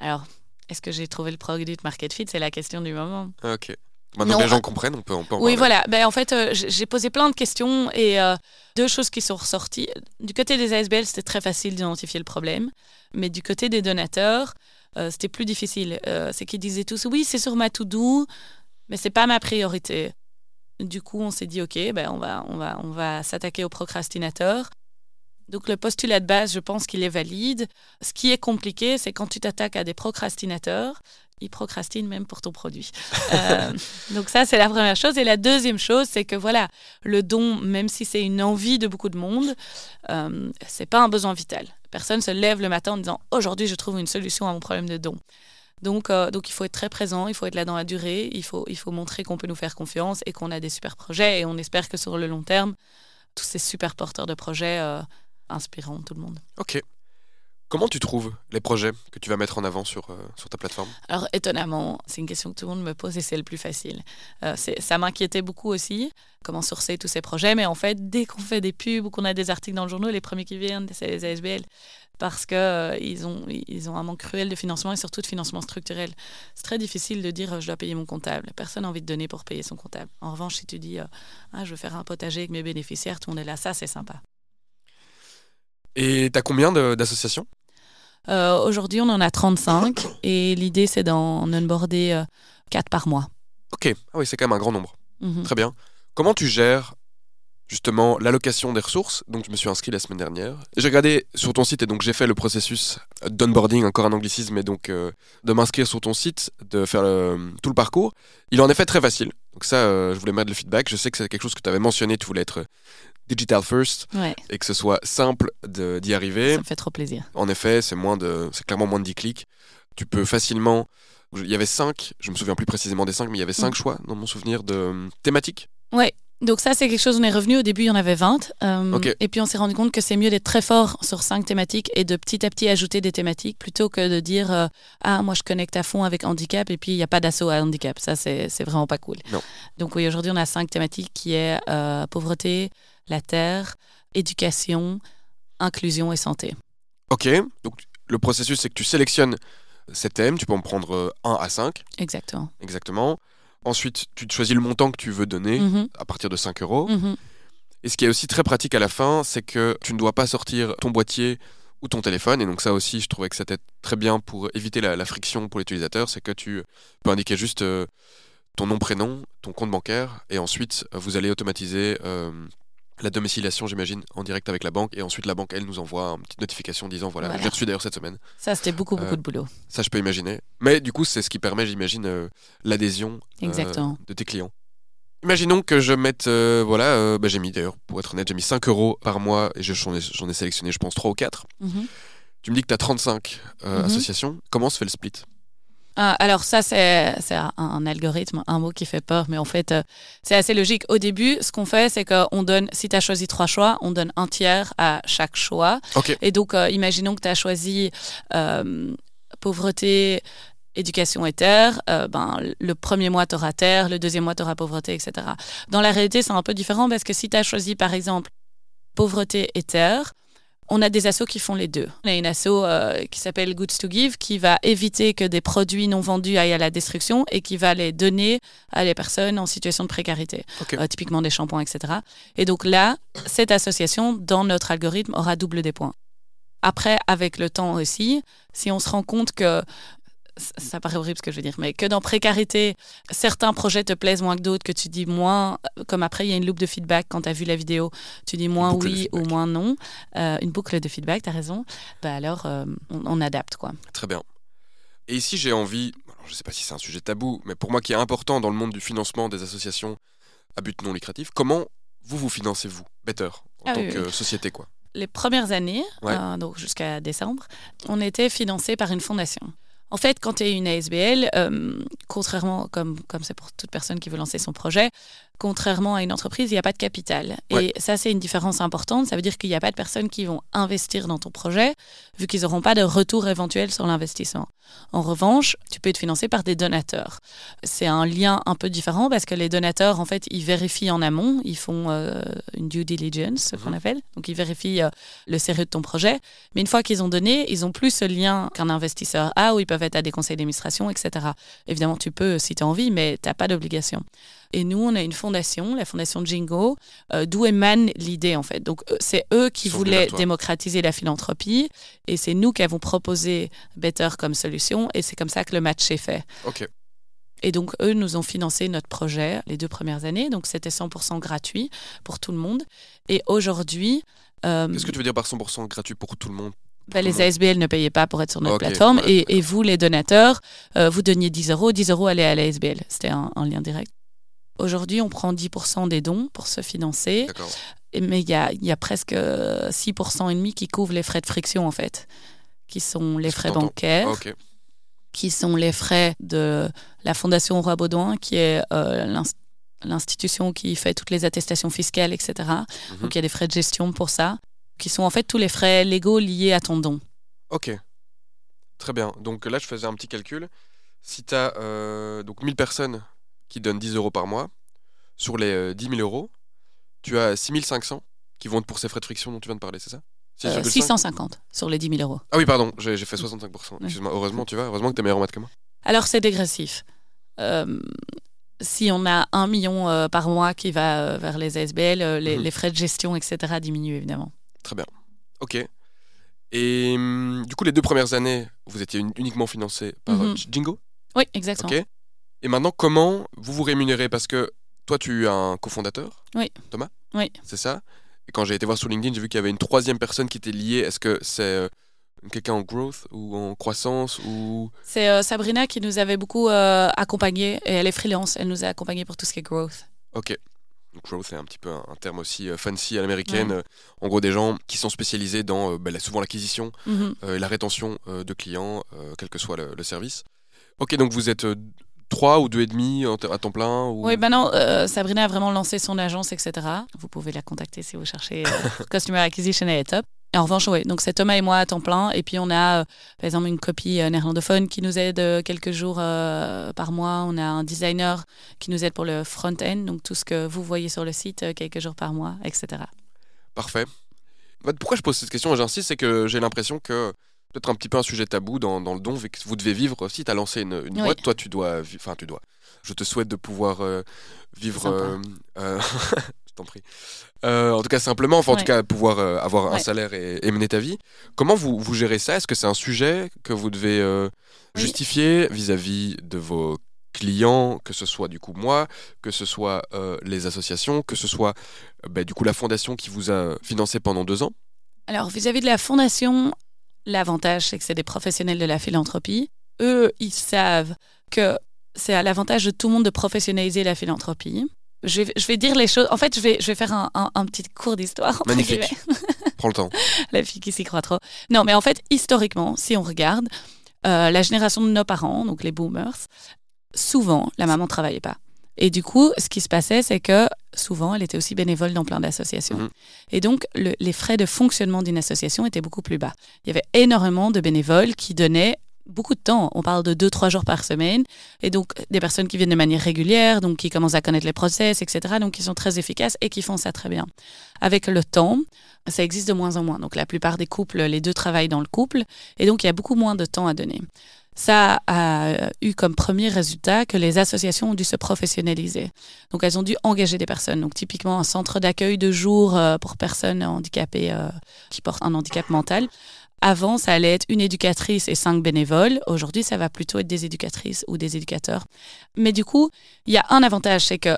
Alors, est-ce que j'ai trouvé le product market fit? C'est la question du moment. Ah, Ok. Maintenant Non, que les gens euh, comprennent, on peut, on peut en Oui, parler. voilà. Ben, en fait, euh, j'ai posé plein de questions et euh, deux choses qui sont ressorties. Du côté des ASBL, c'était très facile d'identifier le problème, mais du côté des donateurs, euh, c'était plus difficile. C'est qu'ils disaient tous oui, c'est sur ma to-do, mais c'est pas ma priorité. Du coup, on s'est dit ok, ben on va, on va, on va s'attaquer aux procrastinateurs. Donc le postulat de base, je pense qu'il est valide. Ce qui est compliqué, c'est quand tu t'attaques à des procrastinateurs, ils procrastinent même pour ton produit. <laughs> Euh, donc ça, c'est la première chose. Et la deuxième chose, c'est que voilà, le don, même si c'est une envie de beaucoup de monde, euh, c'est pas un besoin vital. Personne se lève le matin en disant aujourd'hui, je trouve une solution à mon problème de don. Donc, euh, donc il faut être très présent, il faut être là dans la durée, il faut, il faut montrer qu'on peut nous faire confiance et qu'on a des super projets. Et on espère que sur le long terme, tous ces super porteurs de projets euh, inspireront tout le monde. Ok. Comment tu trouves les projets que tu vas mettre en avant sur, euh, sur ta plateforme? Alors, étonnamment, c'est une question que tout le monde me pose et c'est le plus facile. Euh, ça m'inquiétait beaucoup aussi, comment sourcer tous ces projets. Mais en fait, dès qu'on fait des pubs ou qu'on a des articles dans le journal, les premiers qui viennent, c'est les ASBL. Parce qu'ils ont, ils ont un manque cruel de financement et surtout de financement structurel. C'est très difficile de dire euh, je dois payer mon comptable. Personne n'a envie de donner pour payer son comptable. En revanche, si tu dis euh, ah, je veux faire un potager avec mes bénéficiaires, tout le monde est là, ça c'est sympa. Et t'as combien d'associations? Euh, Aujourd'hui, on en a 35 et l'idée c'est d'en onboarder 4 par mois. Ok. Ah oui, c'est quand même un grand nombre. Mhm. Très bien. Comment tu gères justement l'allocation des ressources? Donc, je me suis inscrit la semaine dernière. J'ai regardé sur ton site et donc j'ai fait le processus d'onboarding, encore un anglicisme, et donc euh, de m'inscrire sur ton site, de faire le- tout le parcours. Il est en effet très facile. Donc ça, euh, je voulais mettre le feedback. Je sais que c'est quelque chose que tu avais mentionné, tu voulais être digital first Ouais, et que ce soit simple d'y arriver. ça me fait trop plaisir. En effet, c'est moins de, c'est clairement moins de 10 clics. Tu peux facilement. Il y avait 5, je me souviens plus précisément des 5, mais il y avait 5 Mm. choix dans mon souvenir de euh, thématiques. Donc ça, c'est quelque chose, on est revenu, au début, il y en avait 20. euh. Et puis on s'est rendu compte que c'est mieux d'être très fort sur 5 thématiques et de petit à petit ajouter des thématiques plutôt que de dire euh, Ah, moi je connecte à fond avec handicap et puis il n'y a pas d'assaut à handicap. Ça, c'est vraiment pas cool. Non. Donc oui, aujourd'hui, on a 5 thématiques qui est euh, pauvreté, la terre, éducation, inclusion et santé. Ok, donc le processus, c'est que tu sélectionnes ces thèmes, tu peux en prendre 1 à 5, Exactement. exactement. Ensuite, tu choisis le montant que tu veux donner Mhm, à partir de 5 euros. mhm. Et ce qui est aussi très pratique à la fin, c'est que tu ne dois pas sortir ton boîtier ou ton téléphone. Et donc ça aussi, je trouvais que c'était très bien pour éviter la, la friction pour l'utilisateur. C'est que tu peux indiquer juste euh, ton nom, prénom, ton compte bancaire. Et ensuite, euh, vous allez automatiser euh, la domiciliation, j'imagine, en direct avec la banque. Et ensuite, la banque, elle, nous envoie une petite notification disant, voilà, Voilà. j'ai reçu d'ailleurs cette semaine. Ça, c'était beaucoup, beaucoup Euh, de boulot. Ça, je peux imaginer. Mais du coup, c'est ce qui permet, j'imagine, euh, l'adhésion euh, Exactement. de tes clients. Imaginons que je mette, euh, voilà, bah, j'ai mis d'ailleurs, pour être honnête, j'ai mis 5 euros par mois et je- j'en ai, sélectionné, je pense, 3 ou 4. Mhm. Tu me dis que tu as 35 euh, Mhm. associations. Comment se fait le split? Ah, alors ça, c'est un, un algorithme, un mot qui fait peur, mais en fait, euh, c'est assez logique. Au début, ce qu'on fait, c'est qu'on donne, si tu as choisi trois choix, on donne un tiers à chaque choix. Et donc, euh, imaginons que tu as choisi euh, pauvreté, éducation et terre. euh, ben, le premier mois, tu auras terre, le deuxième mois, tu auras pauvreté, etc. Dans la réalité, c'est un peu différent parce que si tu as choisi, par exemple, pauvreté et terre, on a des assos qui font les deux. On a une asso euh, qui s'appelle Goods to Give qui va éviter que des produits non vendus aillent à la destruction et qui va les donner à les personnes en situation de précarité. Euh, typiquement des shampoings, etc. Et donc là, cette association, dans notre algorithme, aura double des points. Après, avec le temps aussi, si on se rend compte que ça paraît horrible ce que je veux dire, mais que dans précarité, certains projets te plaisent moins que d'autres, que tu dis moins, comme après il y a une loupe de feedback quand tu as vu la vidéo, tu dis moins oui ou moins non, Euh, une boucle de feedback, tu as raison, bah alors euh, on, on adapte quoi. Très bien. Et ici, j'ai envie, alors, je ne sais pas si c'est un sujet tabou, mais pour moi qui est important dans le monde du financement des associations à but non lucratif, comment vous vous financez, vous, Better, en Ah tant oui, que oui. société quoi? Les premières années, Ouais. euh, donc jusqu'à décembre, on était financé par une fondation. En fait, quand tu es une ASBL, euh, contrairement, comme comme c'est pour toute personne qui veut lancer son projet, contrairement à une entreprise, il n'y a pas de capital. Ouais. Et ça, c'est une différence importante. Ça veut dire qu'il n'y a pas de personnes qui vont investir dans ton projet, vu qu'ils n'auront pas de retour éventuel sur l'investissement. En revanche, tu peux être financé par des donateurs. C'est un lien un peu différent parce que les donateurs, en fait, ils vérifient en amont, ils font euh, une due diligence, ce qu'on Mhm. appelle. Donc, ils vérifient euh, le sérieux de ton projet. Mais une fois qu'ils ont donné, ils ont plus ce lien qu'un investisseur a, où ils peuvent être à des conseils d'administration, etc. Évidemment, tu peux si tu as envie, mais tu n'as pas d'obligation. Et nous, on a une fondation, la fondation Jingo, euh, d'où émane l'idée, en fait. Donc, c'est eux qui voulaient démocratiser la philanthropie, et c'est nous qui avons proposé Better comme solution, et c'est comme ça que le match est fait. Ok. Et donc, eux nous ont financé notre projet les deux premières années. Donc, c'était 100% gratuit pour tout le monde. Et aujourd'hui, euh, Qu'est-ce que tu veux dire par 100% gratuit pour tout le monde? Bah, les ASBL ne payaient pas pour être sur notre Ok, plateforme. et, et vous, les donateurs, euh, vous donniez 10 euros. 10 euros allaient à la ASBL. C'était un, un lien direct. Aujourd'hui, on prend 10% des dons pour se financer. Mais il y a, il y a presque 6% et demi qui couvrent les frais de friction, en fait, qui sont les frais bancaires. Ok. qui sont les frais de la Fondation Roi Baudouin, qui est euh, l'institution qui fait toutes les attestations fiscales, etc. Mhm. Donc il y a des frais de gestion pour ça, qui sont en fait tous les frais légaux liés à ton don. Ok, très bien. Donc là, je faisais un petit calcul. Si tu as euh, donc 1000 personnes qui donnent 10 euros par mois, sur les 10 euh, 000 euros, tu as 6500 qui vont être pour ces frais de friction dont tu viens de parler, c'est ça? 650 sur les 10 000 euros. Ah oui, pardon, j'ai fait 65%. Excuse-moi, heureusement, tu vois, heureusement que tu es meilleur en maths que moi. Alors, c'est dégressif. Euh, si on a un million euh, par mois qui va euh, vers les ASBL, les, frais de gestion, etc., diminuent évidemment. Très bien. OK. Et hum, du coup, les deux premières années, vous étiez uniquement financé par mhm. Jingo? Oui, exactement. OK. Et maintenant, comment vous vous rémunérez? Parce que toi, tu es un cofondateur Oui. Thomas? Oui. C'est ça? Et quand j'ai été voir sur LinkedIn, j'ai vu qu'il y avait une troisième personne qui était liée. Est-ce que c'est quelqu'un en growth ou en croissance ou? C'est euh, Sabrina qui nous avait beaucoup euh, accompagnés et elle est freelance, elle nous a accompagnés pour tout ce qui est growth. Ok. Growth est un petit peu un, terme aussi euh, fancy à l'américaine. En gros, des gens qui sont spécialisés dans bah, souvent l'acquisition mhm. et la rétention de clients, quel que soit le, service. Ok, donc vous êtes trois ou deux et demi à temps plein ou... Oui, ben non, Sabrina a vraiment lancé son agence, etc. Vous pouvez la contacter si vous cherchez <laughs> Customer Acquisition, elle est top en revanche, oui, donc c'est Thomas et moi à temps plein. Et puis on a, euh, par exemple, une copie euh, néerlandophone qui nous aide euh, quelques jours par mois. On a un designer qui nous aide pour le front-end, donc tout ce que vous voyez sur le site quelques jours par mois, etc. Parfait. Bah, pourquoi je pose cette question, j'insiste, c'est que j'ai l'impression que peut-être un petit peu un sujet tabou dans, dans le don, vu que vous devez vivre aussi. Tu as lancé une, boîte, toi tu dois. Enfin, tu dois. Je te souhaite de pouvoir vivre. <laughs> t'en prie. Euh, en tout cas, simplement, enfin, en tout cas, pouvoir euh, avoir un salaire et, mener ta vie. Comment vous, vous gérez ça? Est-ce que c'est un sujet que vous devez euh, justifier vis-à-vis de vos clients, que ce soit du coup moi, que ce soit les associations, que ce soit bah, du coup la fondation qui vous a financé pendant deux ans? Alors, vis-à-vis de la fondation, l'avantage, c'est que c'est des professionnels de la philanthropie. Eux, ils savent que c'est à l'avantage de tout le monde de professionnaliser la philanthropie je vais, dire les choses. En fait, je vais, je vais faire un, petit cours d'histoire. Magnifique. Prends le temps. <laughs> La fille qui s'y croit trop. Non, mais en fait, historiquement, si on regarde, euh, la génération de nos parents, donc les boomers, souvent, la maman ne travaillait pas. Et du coup, ce qui se passait, c'est que souvent, elle était aussi bénévole dans plein d'associations. Mhm. Et donc, les frais de fonctionnement d'une association étaient beaucoup plus bas. Il y avait énormément de bénévoles qui donnaient beaucoup de temps. On parle de deux, trois jours par semaine. Et donc, des personnes qui viennent de manière régulière, donc qui commencent à connaître les process, etc. Donc, qui sont très efficaces et qui font ça très bien. Avec le temps, ça existe de moins en moins. Donc, la plupart des couples, les deux travaillent dans le couple. Et donc, il y a beaucoup moins de temps à donner. Ça a eu comme premier résultat que les associations ont dû se professionnaliser. Donc, elles ont dû engager des personnes. Donc, typiquement, un centre d'accueil de jour euh, pour personnes handicapées euh, qui portent un handicap mental avant, ça allait être une éducatrice et cinq bénévoles. Aujourd'hui, ça va plutôt être des éducatrices ou des éducateurs. Mais du coup, il y a un avantage, c'est que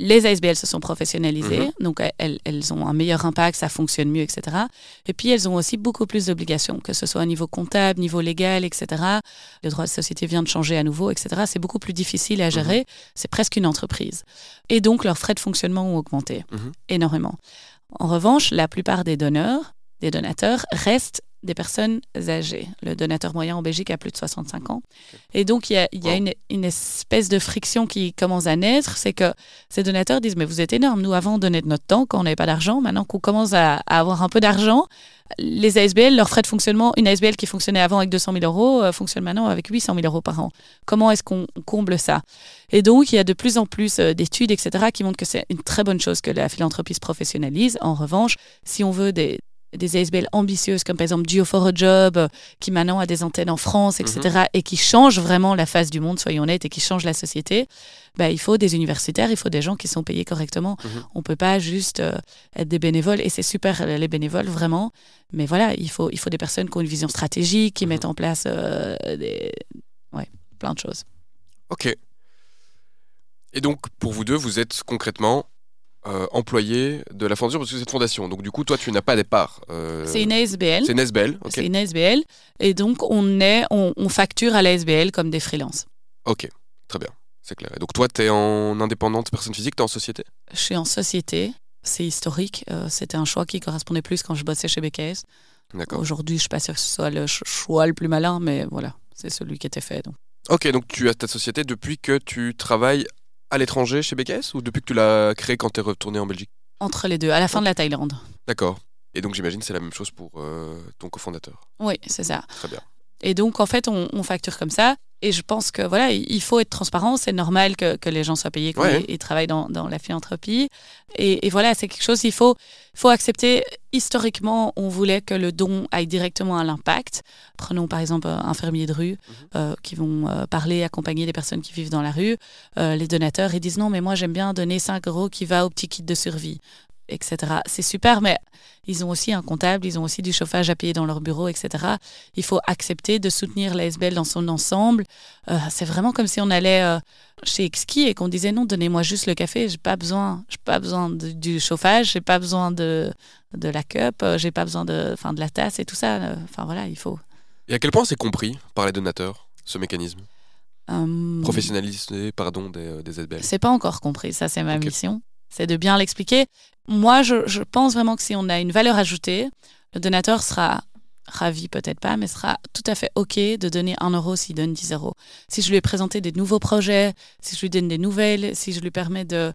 les ASBL se sont professionnalisées, mhm. donc elles, ont un meilleur impact, ça fonctionne mieux, etc. Et puis elles ont aussi beaucoup plus d'obligations, que ce soit au niveau comptable, niveau légal, etc. Le droit de société vient de changer à nouveau, etc. C'est beaucoup plus difficile à mhm. gérer, c'est presque une entreprise. Et donc leurs frais de fonctionnement ont augmenté mhm. énormément. En revanche, la plupart des donneurs, des donateurs, restent des personnes âgées. Le donateur moyen en Belgique a plus de 65 ans. Et donc, il y a, une, espèce de friction qui commence à naître. C'est que ces donateurs disent, mais vous êtes énorme. Nous, avant, on donnait de notre temps quand on n'avait pas d'argent. Maintenant qu'on commence à, avoir un peu d'argent, les ASBL, leurs frais de fonctionnement, une ASBL qui fonctionnait avant avec 200 000 euros, euh, fonctionne maintenant avec 800 000 euros par an. Comment est-ce qu'on comble ça? Et donc, il y a de plus en plus euh, d'études, etc., qui montrent que c'est une très bonne chose que la philanthropie se professionnalise. En revanche, si on veut des, des ASBL ambitieuses, comme par exemple Duo for a Job, euh, qui maintenant a des antennes en France, etc., mhm. et qui changent vraiment la face du monde, soyons honnêtes, et qui changent la société, bah, il faut des universitaires, il faut des gens qui sont payés correctement. On mhm. On peut pas juste euh, être des bénévoles, et c'est super les bénévoles, vraiment, mais voilà, il faut, il faut des personnes qui ont une vision stratégique, qui mhm. mettent en place euh, des... ouais, plein de choses. Ok. Et donc, pour vous deux, vous êtes concrètement euh, employé de la fondation parce que c'est une fondation. Donc du coup, toi, tu n'as pas des parts. Euh, c'est une ASBL. C'est une ASBL. C'est une ASBL. Et donc, on, est, on, facture à la ASBL comme des freelances. Ok, très bien. C'est clair. Et donc toi, tu es en indépendante personne physique, tu es en société? Je suis en société. C'est historique. Euh, c'était un choix qui correspondait plus quand je bossais chez BKS. Aujourd'hui, je ne suis pas sûre que ce soit le choix le plus malin, mais voilà. c'est celui qui était fait. Donc. Ok, donc tu as ta société depuis que tu travailles à l'étranger chez BKS ou depuis que tu l'as créée quand tu es retourné en Belgique Entre les deux, à la fin de la Thaïlande. D'accord. Et donc j'imagine c'est la même chose pour euh, ton cofondateur. Oui, c'est ça. Très bien. Et donc, en fait, on, on, facture comme ça. Et je pense que voilà, il faut être transparent. C'est normal que, que, les gens soient payés quand Ouais. ils, ils travaillent dans, dans la philanthropie. Et, et voilà, c'est quelque chose qu'il faut, faut accepter. Historiquement, on voulait que le don aille directement à l'impact. Prenons par exemple un infirmier de rue euh, qui vont euh, parler, accompagner les personnes qui vivent dans la rue. Euh, les donateurs, ils disent non, mais moi j'aime bien donner 5 euros qui va au petit kit de survie etc. C'est super, mais ils ont aussi un comptable, ils ont aussi du chauffage à payer dans leur bureau, etc. Il faut accepter de soutenir la SBL dans son ensemble. Euh, c'est vraiment comme si on allait euh, chez Exki et qu'on disait non, donnez-moi juste le café, j'ai pas besoin, j'ai pas besoin de, du chauffage, j'ai pas besoin de, de la cup, euh, j'ai pas besoin de, enfin, de la tasse et tout ça. Enfin voilà, il faut. Et à quel point c'est compris par les donateurs, ce mécanisme? Euh, Professionnalisé, pardon, des, des SBL C'est pas encore compris, ça c'est ma mission. C'est de bien l'expliquer. Moi, je, je pense vraiment que si on a une valeur ajoutée, le donateur sera ravi, peut-être pas, mais sera tout à fait OK de donner un euro s'il donne 10 euros. Si je lui ai présenté des nouveaux projets, si je lui donne des nouvelles, si je lui permets de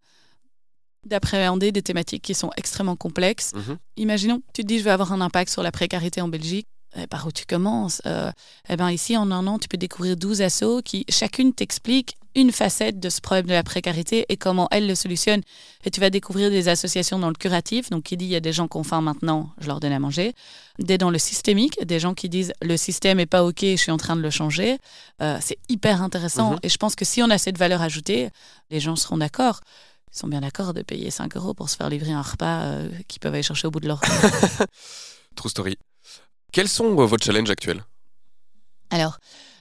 d'appréhender des thématiques qui sont extrêmement complexes. Mhm. Imaginons, tu te dis, je vais avoir un impact sur la précarité en Belgique. Eh, par où tu commences Euh, Eh ben ici, en un an, tu peux découvrir 12 assos qui, chacune, t'explique une facette de ce problème de la précarité et comment elle le solutionne. Et tu vas découvrir des associations dans le curatif, donc qui dit il y a des gens qui ont faim maintenant, je leur donne à manger. Des dans le systémique, des gens qui disent le système est pas OK, je suis en train de le changer. Euh, c'est hyper intéressant. Mhm. Et je pense que si on a cette valeur ajoutée, les gens seront d'accord. Ils sont bien d'accord de payer 5 euros pour se faire livrer un repas euh, qu'ils peuvent aller chercher au bout de leur <laughs> True story. Quels sont euh, vos challenges actuels? Alors,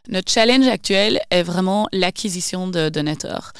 notre challenge actuel est vraiment l'acquisition de donateurs.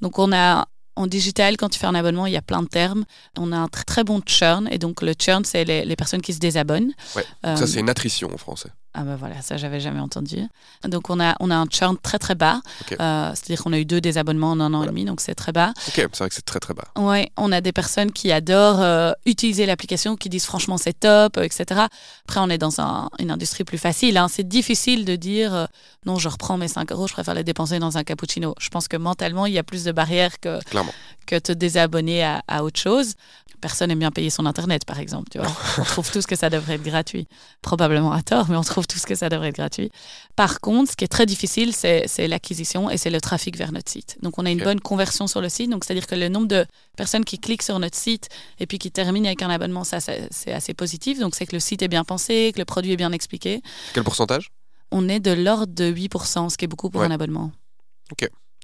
Donc, on a en digital, quand tu fais un abonnement, il y a plein de termes. On a un très, très bon churn. Et donc, le churn, c'est les, les personnes qui se désabonnent. Ouais. Euh, Ça, c'est une attrition en français. Ah ben voilà, ça j'avais jamais entendu. Donc on a, on a un churn très très bas. Euh, c'est-à-dire qu'on a eu deux désabonnements en un an Voilà. et demi, donc c'est très bas. Ok, c'est vrai que c'est très très bas. Ouais, on a des personnes qui adorent euh, utiliser l'application, qui disent franchement c'est top, euh, etc. Après, on est dans un- une industrie plus facile. hein. C'est difficile de dire non, je reprends mes 5 euros, je préfère les dépenser dans un cappuccino. Je pense que mentalement, il y a plus de barrières que, Clairement. que te désabonner à, à autre chose. Personne aime bien payer son Internet, par exemple. Tu vois. <laughs> on trouve tous que ça devrait être gratuit. Probablement à tort, mais on trouve tous que ça devrait être gratuit. Par contre, ce qui est très difficile, c'est l'acquisition et c'est le trafic vers notre site. Donc, on a une Ok. bonne conversion sur le site. Donc, c'est-à-dire que le nombre de personnes qui cliquent sur notre site et puis qui terminent avec un abonnement, ça, ça, c'est assez positif. Donc, c'est que le site est bien pensé, que le produit est bien expliqué. Quel pourcentage? On est de l'ordre de 8%, ce qui est beaucoup pour Ouais. un abonnement.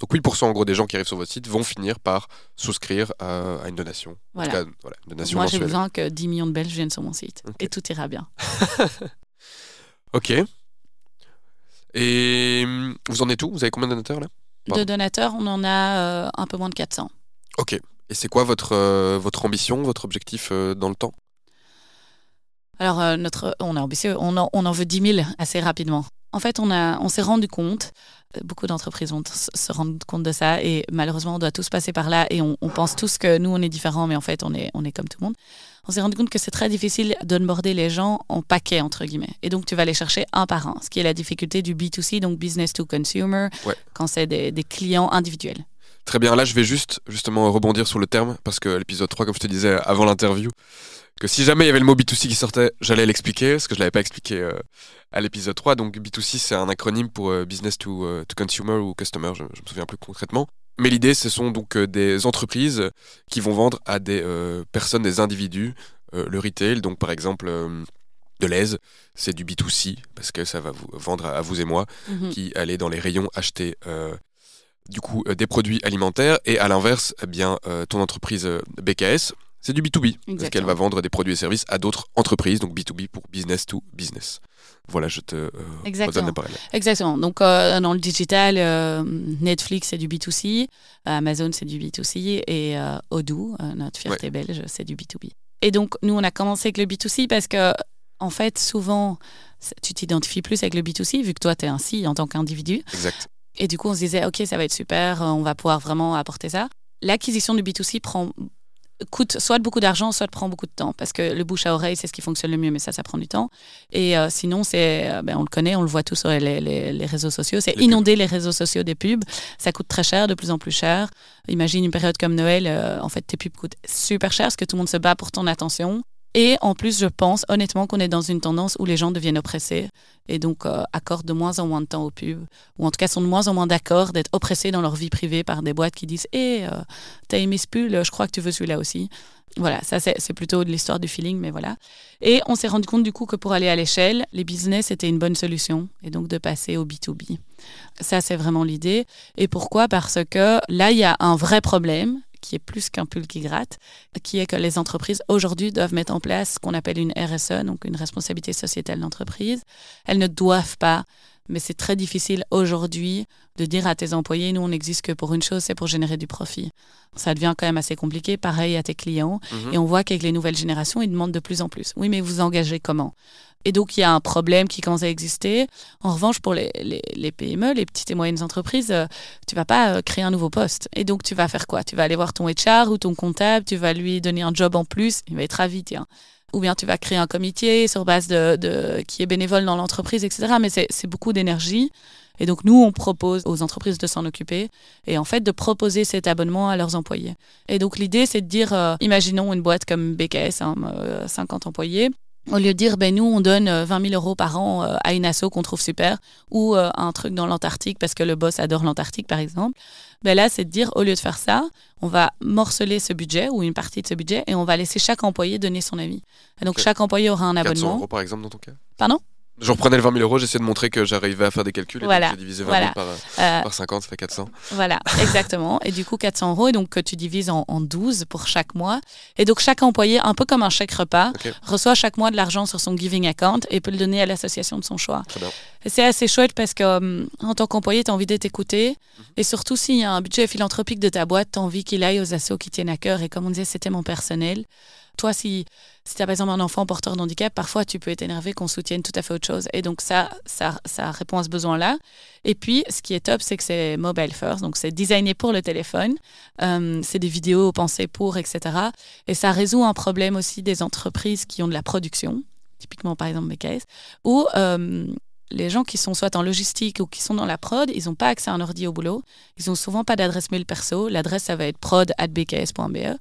Donc 8% en gros des gens qui arrivent sur votre site vont finir par souscrire à, à une donation. En Voilà. tout cas, voilà, une donation Moi, j'ai besoin que 10 millions de Belges viennent sur mon site. Et tout ira bien. <laughs> Ok. Et hum, vous en êtes où? Vous avez combien de donateurs là? De donateurs, on en a euh, un peu moins de 400. Ok. Et c'est quoi votre, euh, votre ambition, votre objectif euh, dans le temps? Alors, notre, on est ambitieux, on en, on en veut 10 000 assez rapidement. En fait, on, a, on s'est rendu compte, beaucoup d'entreprises vont se rendre compte de ça, et malheureusement, on doit tous passer par là, et on, on pense tous que nous, on est différents, mais en fait, on est, on est comme tout le monde. On s'est rendu compte que c'est très difficile d'onboarder les gens en paquet, entre guillemets. Et donc, tu vas les chercher un par un, ce qui est la difficulté du B2C, donc business to consumer, Ouais. quand c'est des, des clients individuels. Très bien, là je vais juste justement rebondir sur le terme, parce que l'épisode 3, comme je te disais avant l'interview, que si jamais il y avait le mot B2C qui sortait, j'allais l'expliquer, parce que je ne l'avais pas expliqué euh, à l'épisode 3. Donc B2C, c'est un acronyme pour euh, Business to, euh, to Consumer ou Customer, je ne me souviens plus concrètement. Mais l'idée, ce sont donc euh, des entreprises qui vont vendre à des personnes, des individus, le retail. Donc par exemple, de l'aise, c'est du B2C, parce que ça va vous vendre à, à vous et moi Mhm. qui allait dans les rayons acheter du coup des produits alimentaires et à l'inverse eh bien ton entreprise BKS c'est du B2B parce qu'elle va vendre des produits et services à d'autres entreprises donc B2B pour business to business voilà je te euh, Exactement. redonne la parole Exactement. Donc, euh, dans le digital, euh, Netflix, c'est du B2C, Amazon, c'est du B2C, et euh, Odoo, notre fierté belge, c'est du B2B. Et donc, nous, on a commencé avec le B2C parce que, en fait, souvent, tu t'identifies plus avec le B2C, vu que toi, tu es ainsi en tant qu'individu. exact Et du coup, on se disait, OK, ça va être super, on va pouvoir vraiment apporter ça. L'acquisition du B2C prend coûte soit beaucoup d'argent, soit prend beaucoup de temps. Parce que le bouche à oreille, c'est ce qui fonctionne le mieux, mais ça, ça prend du temps. Et euh, sinon, c'est, euh, ben, on le connaît, on le voit tous sur les, les, les réseaux sociaux. C'est inonder les réseaux sociaux des pubs. Ça coûte très cher, de plus en plus cher. Imagine une période comme Noël, euh, en fait, tes pubs coûtent super cher parce que tout le monde se bat pour ton attention. Et en plus, je pense honnêtement qu'on est dans une tendance où les gens deviennent oppressés et donc euh, accordent de moins en moins de temps aux pubs, ou en tout cas sont de moins en moins d'accord d'être oppressés dans leur vie privée par des boîtes qui disent Hé, eh, t'as aimé ce pull, je crois que tu veux celui-là aussi. Voilà, ça c'est plutôt de l'histoire du feeling, mais voilà. Et on s'est rendu compte du coup que pour aller à l'échelle, les business étaient une bonne solution, et donc de passer au B2B. Ça c'est vraiment l'idée. Et pourquoi? Parce que là, il y a un vrai problème qui est plus qu'un pull qui gratte, qui est que les entreprises aujourd'hui doivent mettre en place ce qu'on appelle une RSE, donc une responsabilité sociétale d'entreprise. Elles ne doivent pas, mais c'est très difficile aujourd'hui de dire à tes employés, nous on n'existe que pour une chose, c'est pour générer du profit. Ça devient quand même assez compliqué, pareil à tes clients. Mhm. Et on voit qu'avec les nouvelles générations, ils demandent de plus en plus. Oui, mais vous engagez comment? Et donc, il y a un problème qui commence à exister. En revanche, pour les, PME, les petites et moyennes entreprises, euh, tu vas pas euh, créer un nouveau poste. Et donc, tu vas faire quoi? Tu vas aller voir ton HR ou ton comptable, tu vas lui donner un job en plus, il va être ravi, tiens. Ou bien tu vas créer un comité sur base de, de qui est bénévole dans l'entreprise, etc. Mais c'est beaucoup d'énergie. Et donc, nous, on propose aux entreprises de s'en occuper et en fait de proposer cet abonnement à leurs employés. Et donc, l'idée, c'est de dire, euh, imaginons une boîte comme BKS, 50 employés, au lieu de dire, ben nous, on donne 20 euh, 000 euros par an euh, à une asso qu'on trouve super, ou euh, un truc dans l'Antarctique parce que le boss adore l'Antarctique, par exemple, ben là, c'est de dire, au lieu de faire ça, on va morceler ce budget ou une partie de ce budget et on va laisser chaque employé donner son avis. Et donc, chaque employé aura un abonnement. 400 euros, par exemple, dans ton cas? Pardon? Je reprenais le 20 000 euros, j'essayais de montrer que j'arrivais à faire des calculs et voilà. j'ai divisé 20 000 par, euh, par, 50, ça fait 400. Voilà, <laughs> exactement. et du coup, 400 euros, et donc que tu divises en, en, 12 pour chaque mois. Et donc, chaque employé, un peu comme un chèque repas, reçoit chaque mois de l'argent sur son giving account et peut le donner à l'association de son choix. C'est assez chouette parce que hum, en tant qu'employé, tu as envie d'être écouté. Mhm. Et surtout, s'il y a un budget philanthropique de ta boîte, tu as envie qu'il aille aux assos qui tiennent à cœur. Et comme on disait, c'était mon personnel. Toi, si, si tu as par exemple un enfant porteur d'handicap, parfois tu peux être énervé qu'on soutienne tout à fait autre chose. Et donc ça, ça, ça répond à ce besoin-là. Et puis, ce qui est top, c'est que c'est mobile first, donc c'est designé pour le téléphone. Euh, c'est des vidéos pensées pour, etc. Et ça résout un problème aussi des entreprises qui ont de la production typiquement par exemple BKS, où euh, les gens qui sont soit en logistique ou qui sont dans la prod, ils n'ont pas accès à un ordi au boulot. Ils n'ont souvent pas d'adresse mail perso. L'adresse, ça va être prod.bks.be.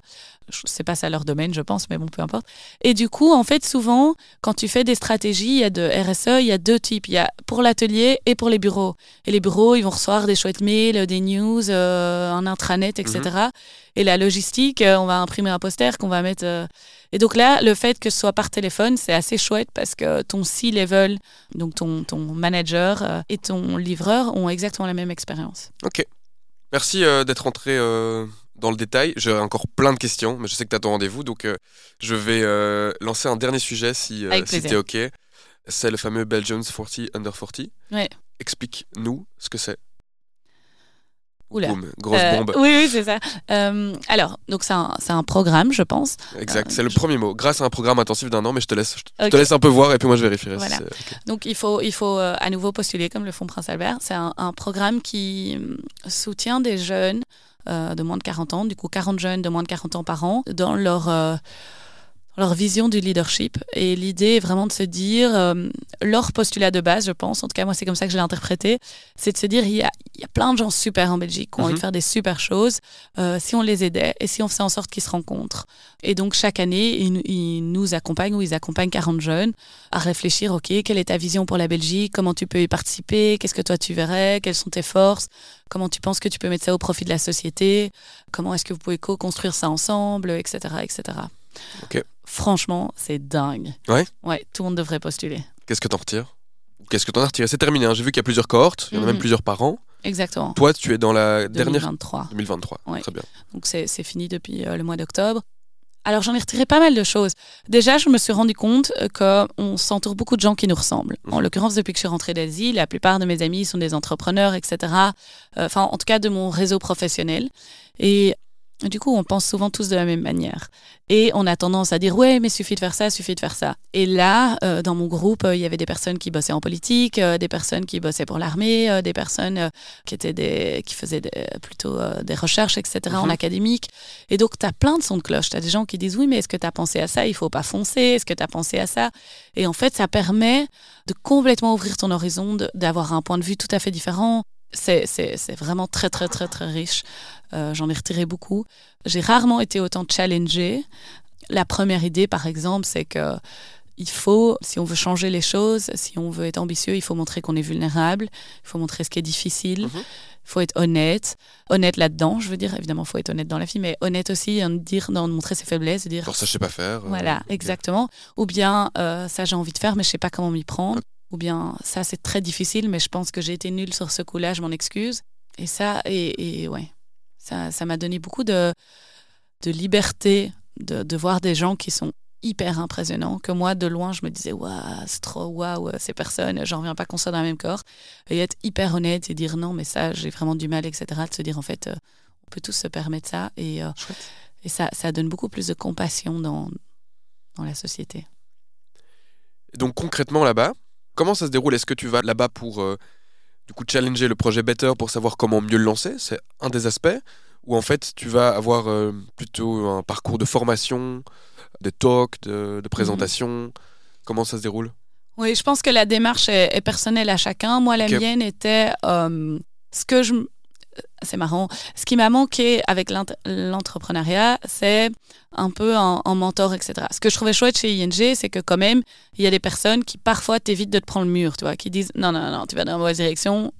C'est pas ça leur domaine, je pense, mais bon, peu importe. Et du coup, en fait, souvent, quand tu fais des stratégies, il y a de RSE, il y a deux types. Il y a pour l'atelier et pour les bureaux. Et les bureaux, ils vont recevoir des chouettes mails, des news, euh, un intranet, etc. Mhm. Et la logistique, euh, on va imprimer un poster qu'on va mettre. Euh, et donc là, le fait que ce soit par téléphone, c'est assez chouette parce que ton C-level, donc ton, ton manager euh, et ton livreur ont exactement la même expérience. Ok. Merci euh, d'être entré dans le détail. J'ai encore plein de questions, mais je sais que tu as ton rendez-vous, donc je vais lancer un dernier sujet si, si tu es OK. C'est le fameux Belgians 40 Under 40. Ouais. Explique-nous ce que c'est. Oula. grosse euh, bombe. oui, oui, c'est ça. Euh, alors, donc c'est un, un, programme, je pense. Exact, c'est le premier mot. Grâce à un programme intensif d'un an, mais je te laisse, je te laisse un peu voir et puis moi je vérifierai. Voilà. Donc il faut, il faut euh, à nouveau postuler comme le Fonds Prince Albert. C'est un, un, programme qui soutient des jeunes de moins de 40 ans, du coup 40 jeunes de moins de 40 ans par an, dans leur leur vision du leadership. Et l'idée est vraiment de se dire, euh, leur postulat de base, je pense, en tout cas moi c'est comme ça que je l'ai interprété, c'est de se dire, il y, a, il y a plein de gens super en Belgique qui ont envie de mhm. faire des super choses, euh, si on les aidait et si on faisait en sorte qu'ils se rencontrent. Et donc chaque année, ils, nous accompagnent ou ils accompagnent 40 jeunes à réfléchir, ok, quelle est ta vision pour la Belgique, comment tu peux y participer, qu'est-ce que toi tu verrais, quelles sont tes forces, comment tu penses que tu peux mettre ça au profit de la société, comment est-ce que vous pouvez co-construire ça ensemble, etc. etc. Franchement, c'est dingue. Ouais Ouais, tout le monde devrait postuler. Qu'est-ce que t'en retires? Qu'est-ce que t'en as retiré? C'est terminé, hein. j'ai vu qu'il y a plusieurs cohortes, il y en a même mhm. plusieurs par an. Exactement. Toi, tu es dans la dernière 2023. 2023, très bien. Donc c'est fini depuis euh, le mois d'octobre. Alors j'en ai retiré pas mal de choses. Déjà, je me suis rendu compte euh, qu'on s'entoure beaucoup de gens qui nous ressemblent. En mhm. l'occurrence, depuis que je suis rentrée d'Asie, la plupart de mes amis sont des entrepreneurs, etc. Euh, enfin, en tout cas, de mon réseau professionnel. Et Du coup, on pense souvent tous de la même manière. Et on a tendance à dire, ouais, mais suffit de faire ça, suffit de faire ça. Et là, euh, dans mon groupe, euh, il y avait des personnes qui bossaient en politique, euh, des personnes qui bossaient pour l'armée, des personnes qui, étaient des, qui faisaient plutôt des recherches, etc., en mhm. académique. Et donc, tu as plein de sons de cloche. Tu as des gens qui disent, oui, mais est-ce que tu as pensé à ça? Il faut pas foncer. Est-ce que tu as pensé à ça? Et en fait, ça permet de complètement ouvrir ton horizon, d'avoir un point de vue tout à fait différent c'est vraiment très, très, très, très riche. Euh, j'en ai retiré beaucoup. J'ai rarement été autant challengée. La première idée, par exemple, c'est que il faut, si on veut changer les choses, si on veut être ambitieux, il faut montrer qu'on est vulnérable, il faut montrer ce qui est difficile, mhm. il faut être honnête. Honnête là-dedans, je veux dire, évidemment, il faut être honnête dans la vie, mais honnête aussi, hein, dire, de montrer ses faiblesses, dire. Alors ça, je sais pas faire. Euh, voilà, exactement. Ou bien, euh, ça, j'ai envie de faire, mais je sais pas comment m'y prendre. Ou bien, ça, c'est très difficile, mais je pense que j'ai été nulle sur ce coup-là, je m'en excuse. Et ça, et, ouais, ça, ça m'a donné beaucoup de, de liberté de, de, voir des gens qui sont hyper impressionnants, que moi, de loin, je me disais, waouh, c'est trop waouh, ces personnes, j'en reviens pas qu'on soit dans le même corps. Et être hyper honnête et dire non, mais ça, j'ai vraiment du mal, etc. De se dire, en fait, euh, on peut tous se permettre ça. Et, euh, et ça, ça donne beaucoup plus de compassion dans, dans la société. donc concrètement là-bas, Comment ça se déroule? Est-ce que tu vas là-bas pour euh, du coup challenger le projet Better pour savoir comment mieux le lancer C'est un des aspects. Ou en fait tu vas avoir euh, plutôt un parcours de formation, de talks, de, présentation mhm. Comment ça se déroule? Oui, je pense que la démarche est, personnelle à chacun. Moi, la mienne était euh, ce que je c'est marrant. Ce qui m'a manqué avec l'entrepreneuriat, c'est un peu en, mentor, etc. Ce que je trouvais chouette chez ING, c'est que quand même, il y a des personnes qui parfois t'évitent de te prendre le mur, tu vois, qui disent non, non, non, tu vas dans la mauvaise direction,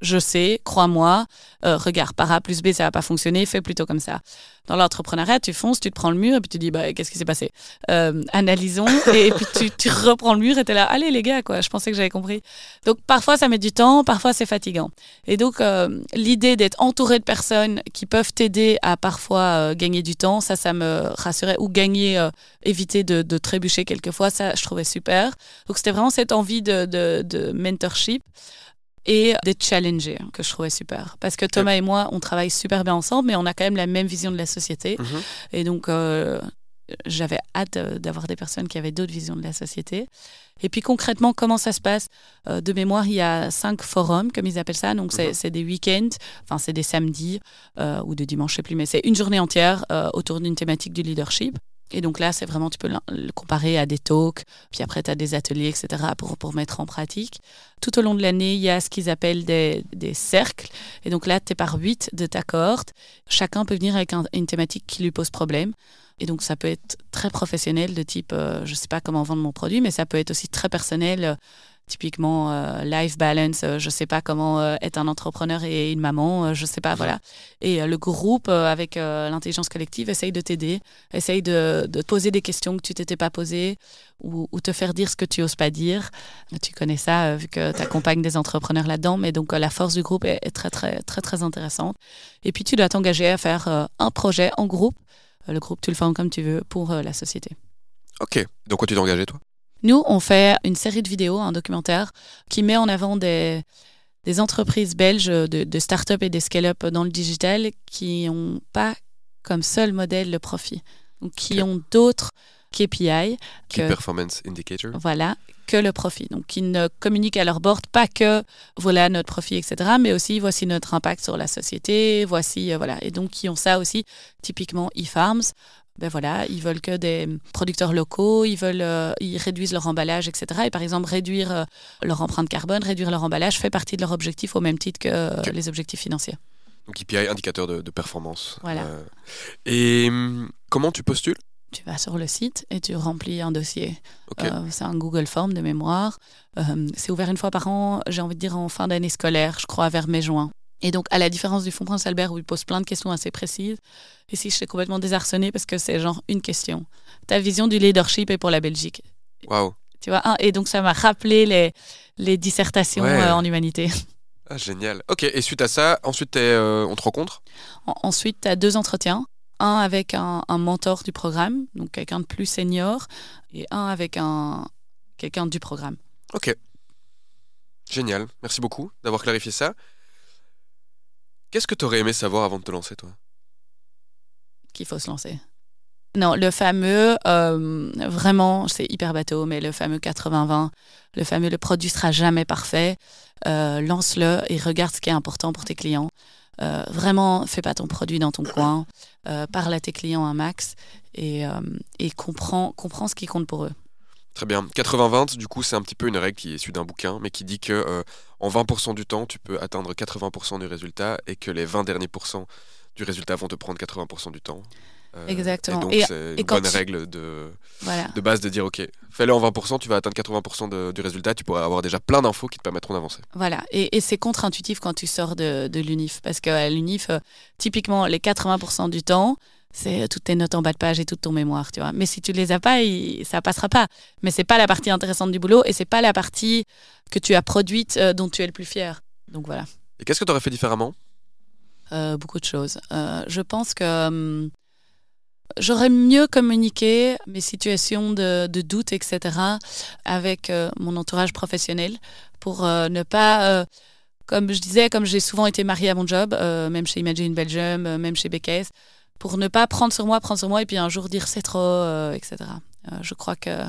je sais, crois-moi, euh, regarde, par A plus B, ça va pas fonctionner, fais plutôt comme ça. Dans l'entrepreneuriat, tu fonces, tu te prends le mur et puis tu dis, bah, qu'est-ce qui s'est passé? Euh, Analysons. <laughs> et, puis tu, tu, reprends le mur et tu es là, allez les gars, quoi, je pensais que j'avais compris. Donc parfois ça met du temps, parfois c'est fatigant. Et donc euh, l'idée d'être entouré de personnes qui peuvent t'aider à parfois gagner du temps, ça, ça me rassurait, ou gagner, éviter de, de, trébucher quelquefois, ça, je trouvais super. Donc c'était vraiment cette envie de, de, de mentorship et d'être challengé, que je trouvais super. Parce que Thomas et moi, on travaille super bien ensemble, mais on a quand même la même vision de la société. Mhm. Et donc, euh, j'avais hâte d'avoir des personnes qui avaient d'autres visions de la société. Et puis concrètement, comment ça se passe? Euh, De mémoire, il y a cinq forums, comme ils appellent ça. Donc c'est mhm. des week-ends, enfin c'est des samedis euh, ou des dimanches, je sais plus, mais c'est une journée entière autour d'une thématique du leadership. Et donc là, c'est vraiment, tu peux le comparer à des talks, puis après, tu as des ateliers, etc., pour, pour mettre en pratique. Tout au long de l'année, il y a ce qu'ils appellent des, des, cercles. Et donc là, tu es par huit de ta cohorte. Chacun peut venir avec une thématique qui lui pose problème. Et donc, ça peut être très professionnel, de type, euh, je ne sais pas comment vendre mon produit, mais ça peut être aussi très personnel. Typiquement, euh, life balance, euh, je sais pas comment euh, être un entrepreneur et une maman, je ne sais pas, voilà. Et le groupe, avec l'intelligence collective, essaye de t'aider, essaye de, de, poser des questions que tu t'étais pas posées ou, te faire dire ce que tu oses pas dire. Tu connais ça, vu que tu accompagnes des entrepreneurs là-dedans, mais donc la force du groupe est, très, très, très, très intéressante. Et puis, tu dois t'engager à faire un projet en groupe. Le groupe, tu le fais comme tu veux pour la société. Ok. Donc, quoi tu t'es engagé, toi? Nous, on fait une série de vidéos, un documentaire, qui met en avant des, des entreprises belges de, de start-up et des scale-up dans le digital qui n'ont pas comme seul modèle le profit, donc qui ont d'autres KPI. Key Performance Indicator. Voilà, que le profit. Donc, qui ne communiquent à leur board pas que voilà notre profit, etc., mais aussi voici notre impact sur la société, voici, euh, voilà. Et donc, qui ont ça aussi, typiquement e-farms, ben voilà, ils veulent que des producteurs locaux, ils veulent, euh, ils réduisent leur emballage, etc. Et par exemple, réduire euh, leur empreinte carbone, réduire leur emballage fait partie de leur objectif au même titre que euh, les objectifs financiers. Donc KPI, indicateur de, performance. Voilà. et hum, comment tu postules? Tu vas sur le site et tu remplis un dossier. c'est un Google Form de mémoire. c'est ouvert une fois par an, j'ai envie de dire en fin d'année scolaire, je crois vers mai-juin. Et donc, à la différence du Fonds Prince Albert où il pose plein de questions assez précises, ici, je suis complètement désarçonnée parce que c'est genre une question. Ta vision du leadership est pour la Belgique. Waouh. Tu vois, et donc ça m'a rappelé les, les dissertations euh, en humanité. Ah, génial. Ok, et suite à ça, ensuite, euh, on te rencontre? Ensuite, tu as deux entretiens. Un avec un, un mentor du programme, donc quelqu'un de plus senior, et un avec un, quelqu'un du programme. Ok. Génial. Merci beaucoup d'avoir clarifié ça. Qu'est-ce que tu aurais aimé savoir avant de te lancer, toi? Qu'il faut se lancer. Non, le fameux, euh, vraiment, c'est hyper bateau, mais le fameux 80-20, le fameux le produit sera jamais parfait, euh, lance-le et regarde ce qui est important pour tes clients. Euh, vraiment, fais pas ton produit dans ton coin, parle à tes clients un max et, et comprends, comprends ce qui compte pour eux. Très bien. 80-20, du coup, c'est un petit peu une règle qui est issue d'un bouquin, mais qui dit que en 20% du temps, tu peux atteindre 80% du résultat et que les 20 derniers pourcents du résultat vont te prendre 80% du temps. Euh, Exactement. Et donc, c'est une bonne règle de, de base de dire ok, fais-le en 20%, tu vas atteindre 80% du résultat, tu pourras avoir déjà plein d'infos qui te permettront d'avancer. Voilà. Et, c'est contre-intuitif quand tu sors de, de l'UNIF. Parce qu'à l'UNIF, euh, typiquement, les 80% du temps, c'est toutes tes notes en bas de page et toute ton mémoire, tu vois. Mais si tu les as pas, ça passera pas. Mais c'est pas la partie intéressante du boulot et c'est pas la partie que tu as produite euh, dont tu es le plus fier. Donc voilà. Et qu'est-ce que tu aurais fait différemment? Beaucoup de choses. je pense que hum, J'aurais mieux communiqué mes situations de, doute, etc., avec euh, mon entourage professionnel pour euh, ne pas, euh, comme je disais, comme j'ai souvent été mariée à mon job, même chez Imagine Belgium, même chez BKS, pour ne pas prendre sur moi, prendre sur moi et puis un jour dire c'est trop, etc. je crois que.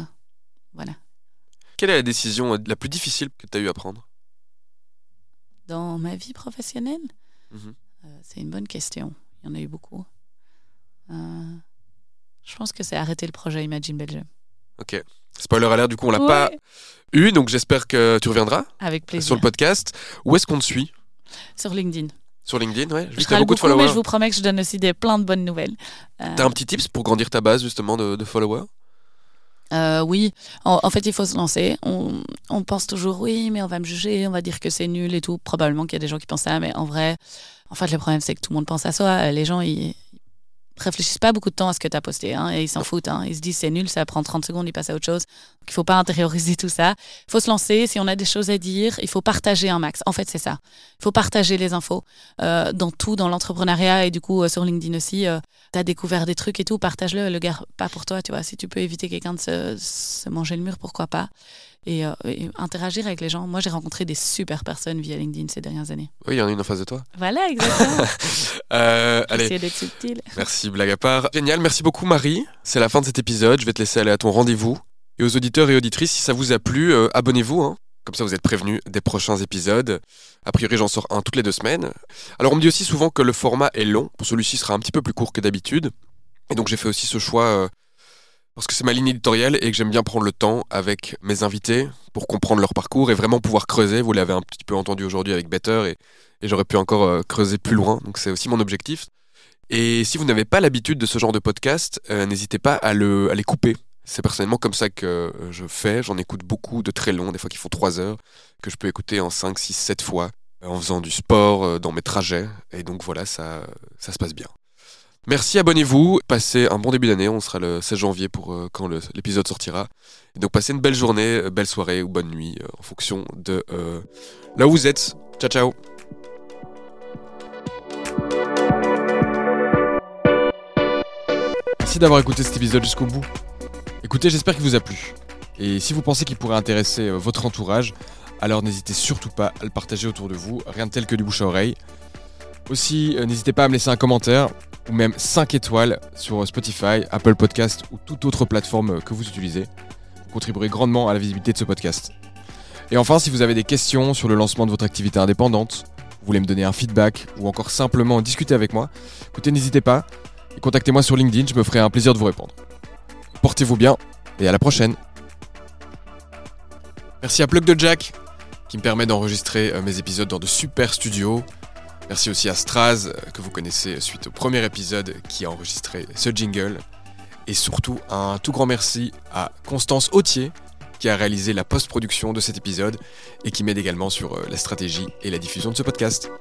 Voilà. Quelle est la décision la plus difficile que tu as eu à prendre? Dans ma vie professionnelle? Mmh C'est une bonne question. Il y en a eu beaucoup. Je pense que c'est arrêter le projet Imagine Belgium. Ok. Spoiler alert, du coup, on l'a pas eu, donc j'espère que tu reviendras. Avec plaisir. Sur le podcast. Où est-ce qu'on te suit? Sur LinkedIn. Sur LinkedIn, ouais. Je beaucoup, beaucoup de followers. Mais je vous promets que je donne aussi des, plein de bonnes nouvelles. Euh... T'as un petit tips pour grandir ta base justement de, followers? Euh, oui, en, fait, il faut se lancer. On, on, pense toujours, oui, mais on va me juger, on va dire que c'est nul et tout. Probablement qu'il y a des gens qui pensent ça, mais en vrai, en fait, le problème, c'est que tout le monde pense à soi. Les gens, ils, réfléchissent pas beaucoup de temps à ce que tu as posté hein, et ils s'en foutent. Hein. Ils se disent c'est nul, ça prend 30 secondes, ils passent à autre chose. Donc il faut pas intérioriser tout ça. Il faut se lancer. Si on a des choses à dire, il faut partager un max. En fait, c'est ça. Il faut partager les infos euh, dans tout, dans l'entrepreneuriat et du coup euh, sur LinkedIn aussi. Euh, tu as découvert des trucs et tout, partage-le. Le gars, pas pour toi, tu vois. Si tu peux éviter quelqu'un de se, se, manger le mur, pourquoi pas. Euh, et, interagir avec les gens. Moi, j'ai rencontré des super personnes via LinkedIn ces dernières années. Oui, il y en a une en face de toi. Voilà, exactement. <laughs> euh, allez. d'être subtil. Merci, blague à part. Génial, merci beaucoup, Marie. C'est la fin de cet épisode. Je vais te laisser aller à ton rendez-vous. Et aux auditeurs et auditrices, si ça vous a plu, euh, abonnez-vous. Hein. Comme ça, vous êtes prévenus des prochains épisodes. A priori, j'en sors un toutes les deux semaines. Alors, on me dit aussi souvent que le format est long. Pour celui-ci, sera un petit peu plus court que d'habitude. Et donc, j'ai fait aussi ce choix euh, parce que c'est ma ligne éditoriale et que j'aime bien prendre le temps avec mes invités pour comprendre leur parcours et vraiment pouvoir creuser. Vous l'avez un petit peu entendu aujourd'hui avec Better et, j'aurais pu encore euh, creuser plus loin. Donc c'est aussi mon objectif. Et si vous n'avez pas l'habitude de ce genre de podcast, euh, n'hésitez pas à, le, à les couper. C'est personnellement comme ça que euh, je fais. J'en écoute beaucoup de très longs, des fois qui font 3 heures, que je peux écouter en 5, 6, 7 fois, en faisant du sport, dans mes trajets. Et donc voilà, ça, ça se passe bien. Merci, abonnez-vous, passez un bon début d'année, on sera le 16 janvier pour euh, quand l'épisode sortira. Et donc passez une belle journée, euh, belle soirée ou bonne nuit euh, en fonction de là où vous êtes. Ciao ciao Merci d'avoir écouté cet épisode jusqu'au bout. Écoutez, j'espère qu'il vous a plu. Et si vous pensez qu'il pourrait intéresser votre entourage, alors n'hésitez surtout pas à le partager autour de vous, rien de tel que du bouche à oreille. Aussi, n'hésitez pas à me laisser un commentaire ou même 5 étoiles sur Spotify, Apple Podcast ou toute autre plateforme que vous utilisez. Vous contribuerez grandement à la visibilité de ce podcast. Et enfin, si vous avez des questions sur le lancement de votre activité indépendante, vous voulez me donner un feedback ou encore simplement discuter avec moi, écoutez, n'hésitez pas contactez-moi sur LinkedIn, je me ferai un plaisir de vous répondre. Portez-vous bien et à la prochaine. Merci à Plug de Jack qui me permet d'enregistrer euh, mes épisodes dans de super studios Merci aussi à Straz, euh, que vous connaissez suite au premier épisode qui a enregistré ce jingle. Et surtout, un tout grand merci à Constance Autier, qui a réalisé la post-production de cet épisode et qui m'aide également sur euh, la stratégie et la diffusion de ce podcast.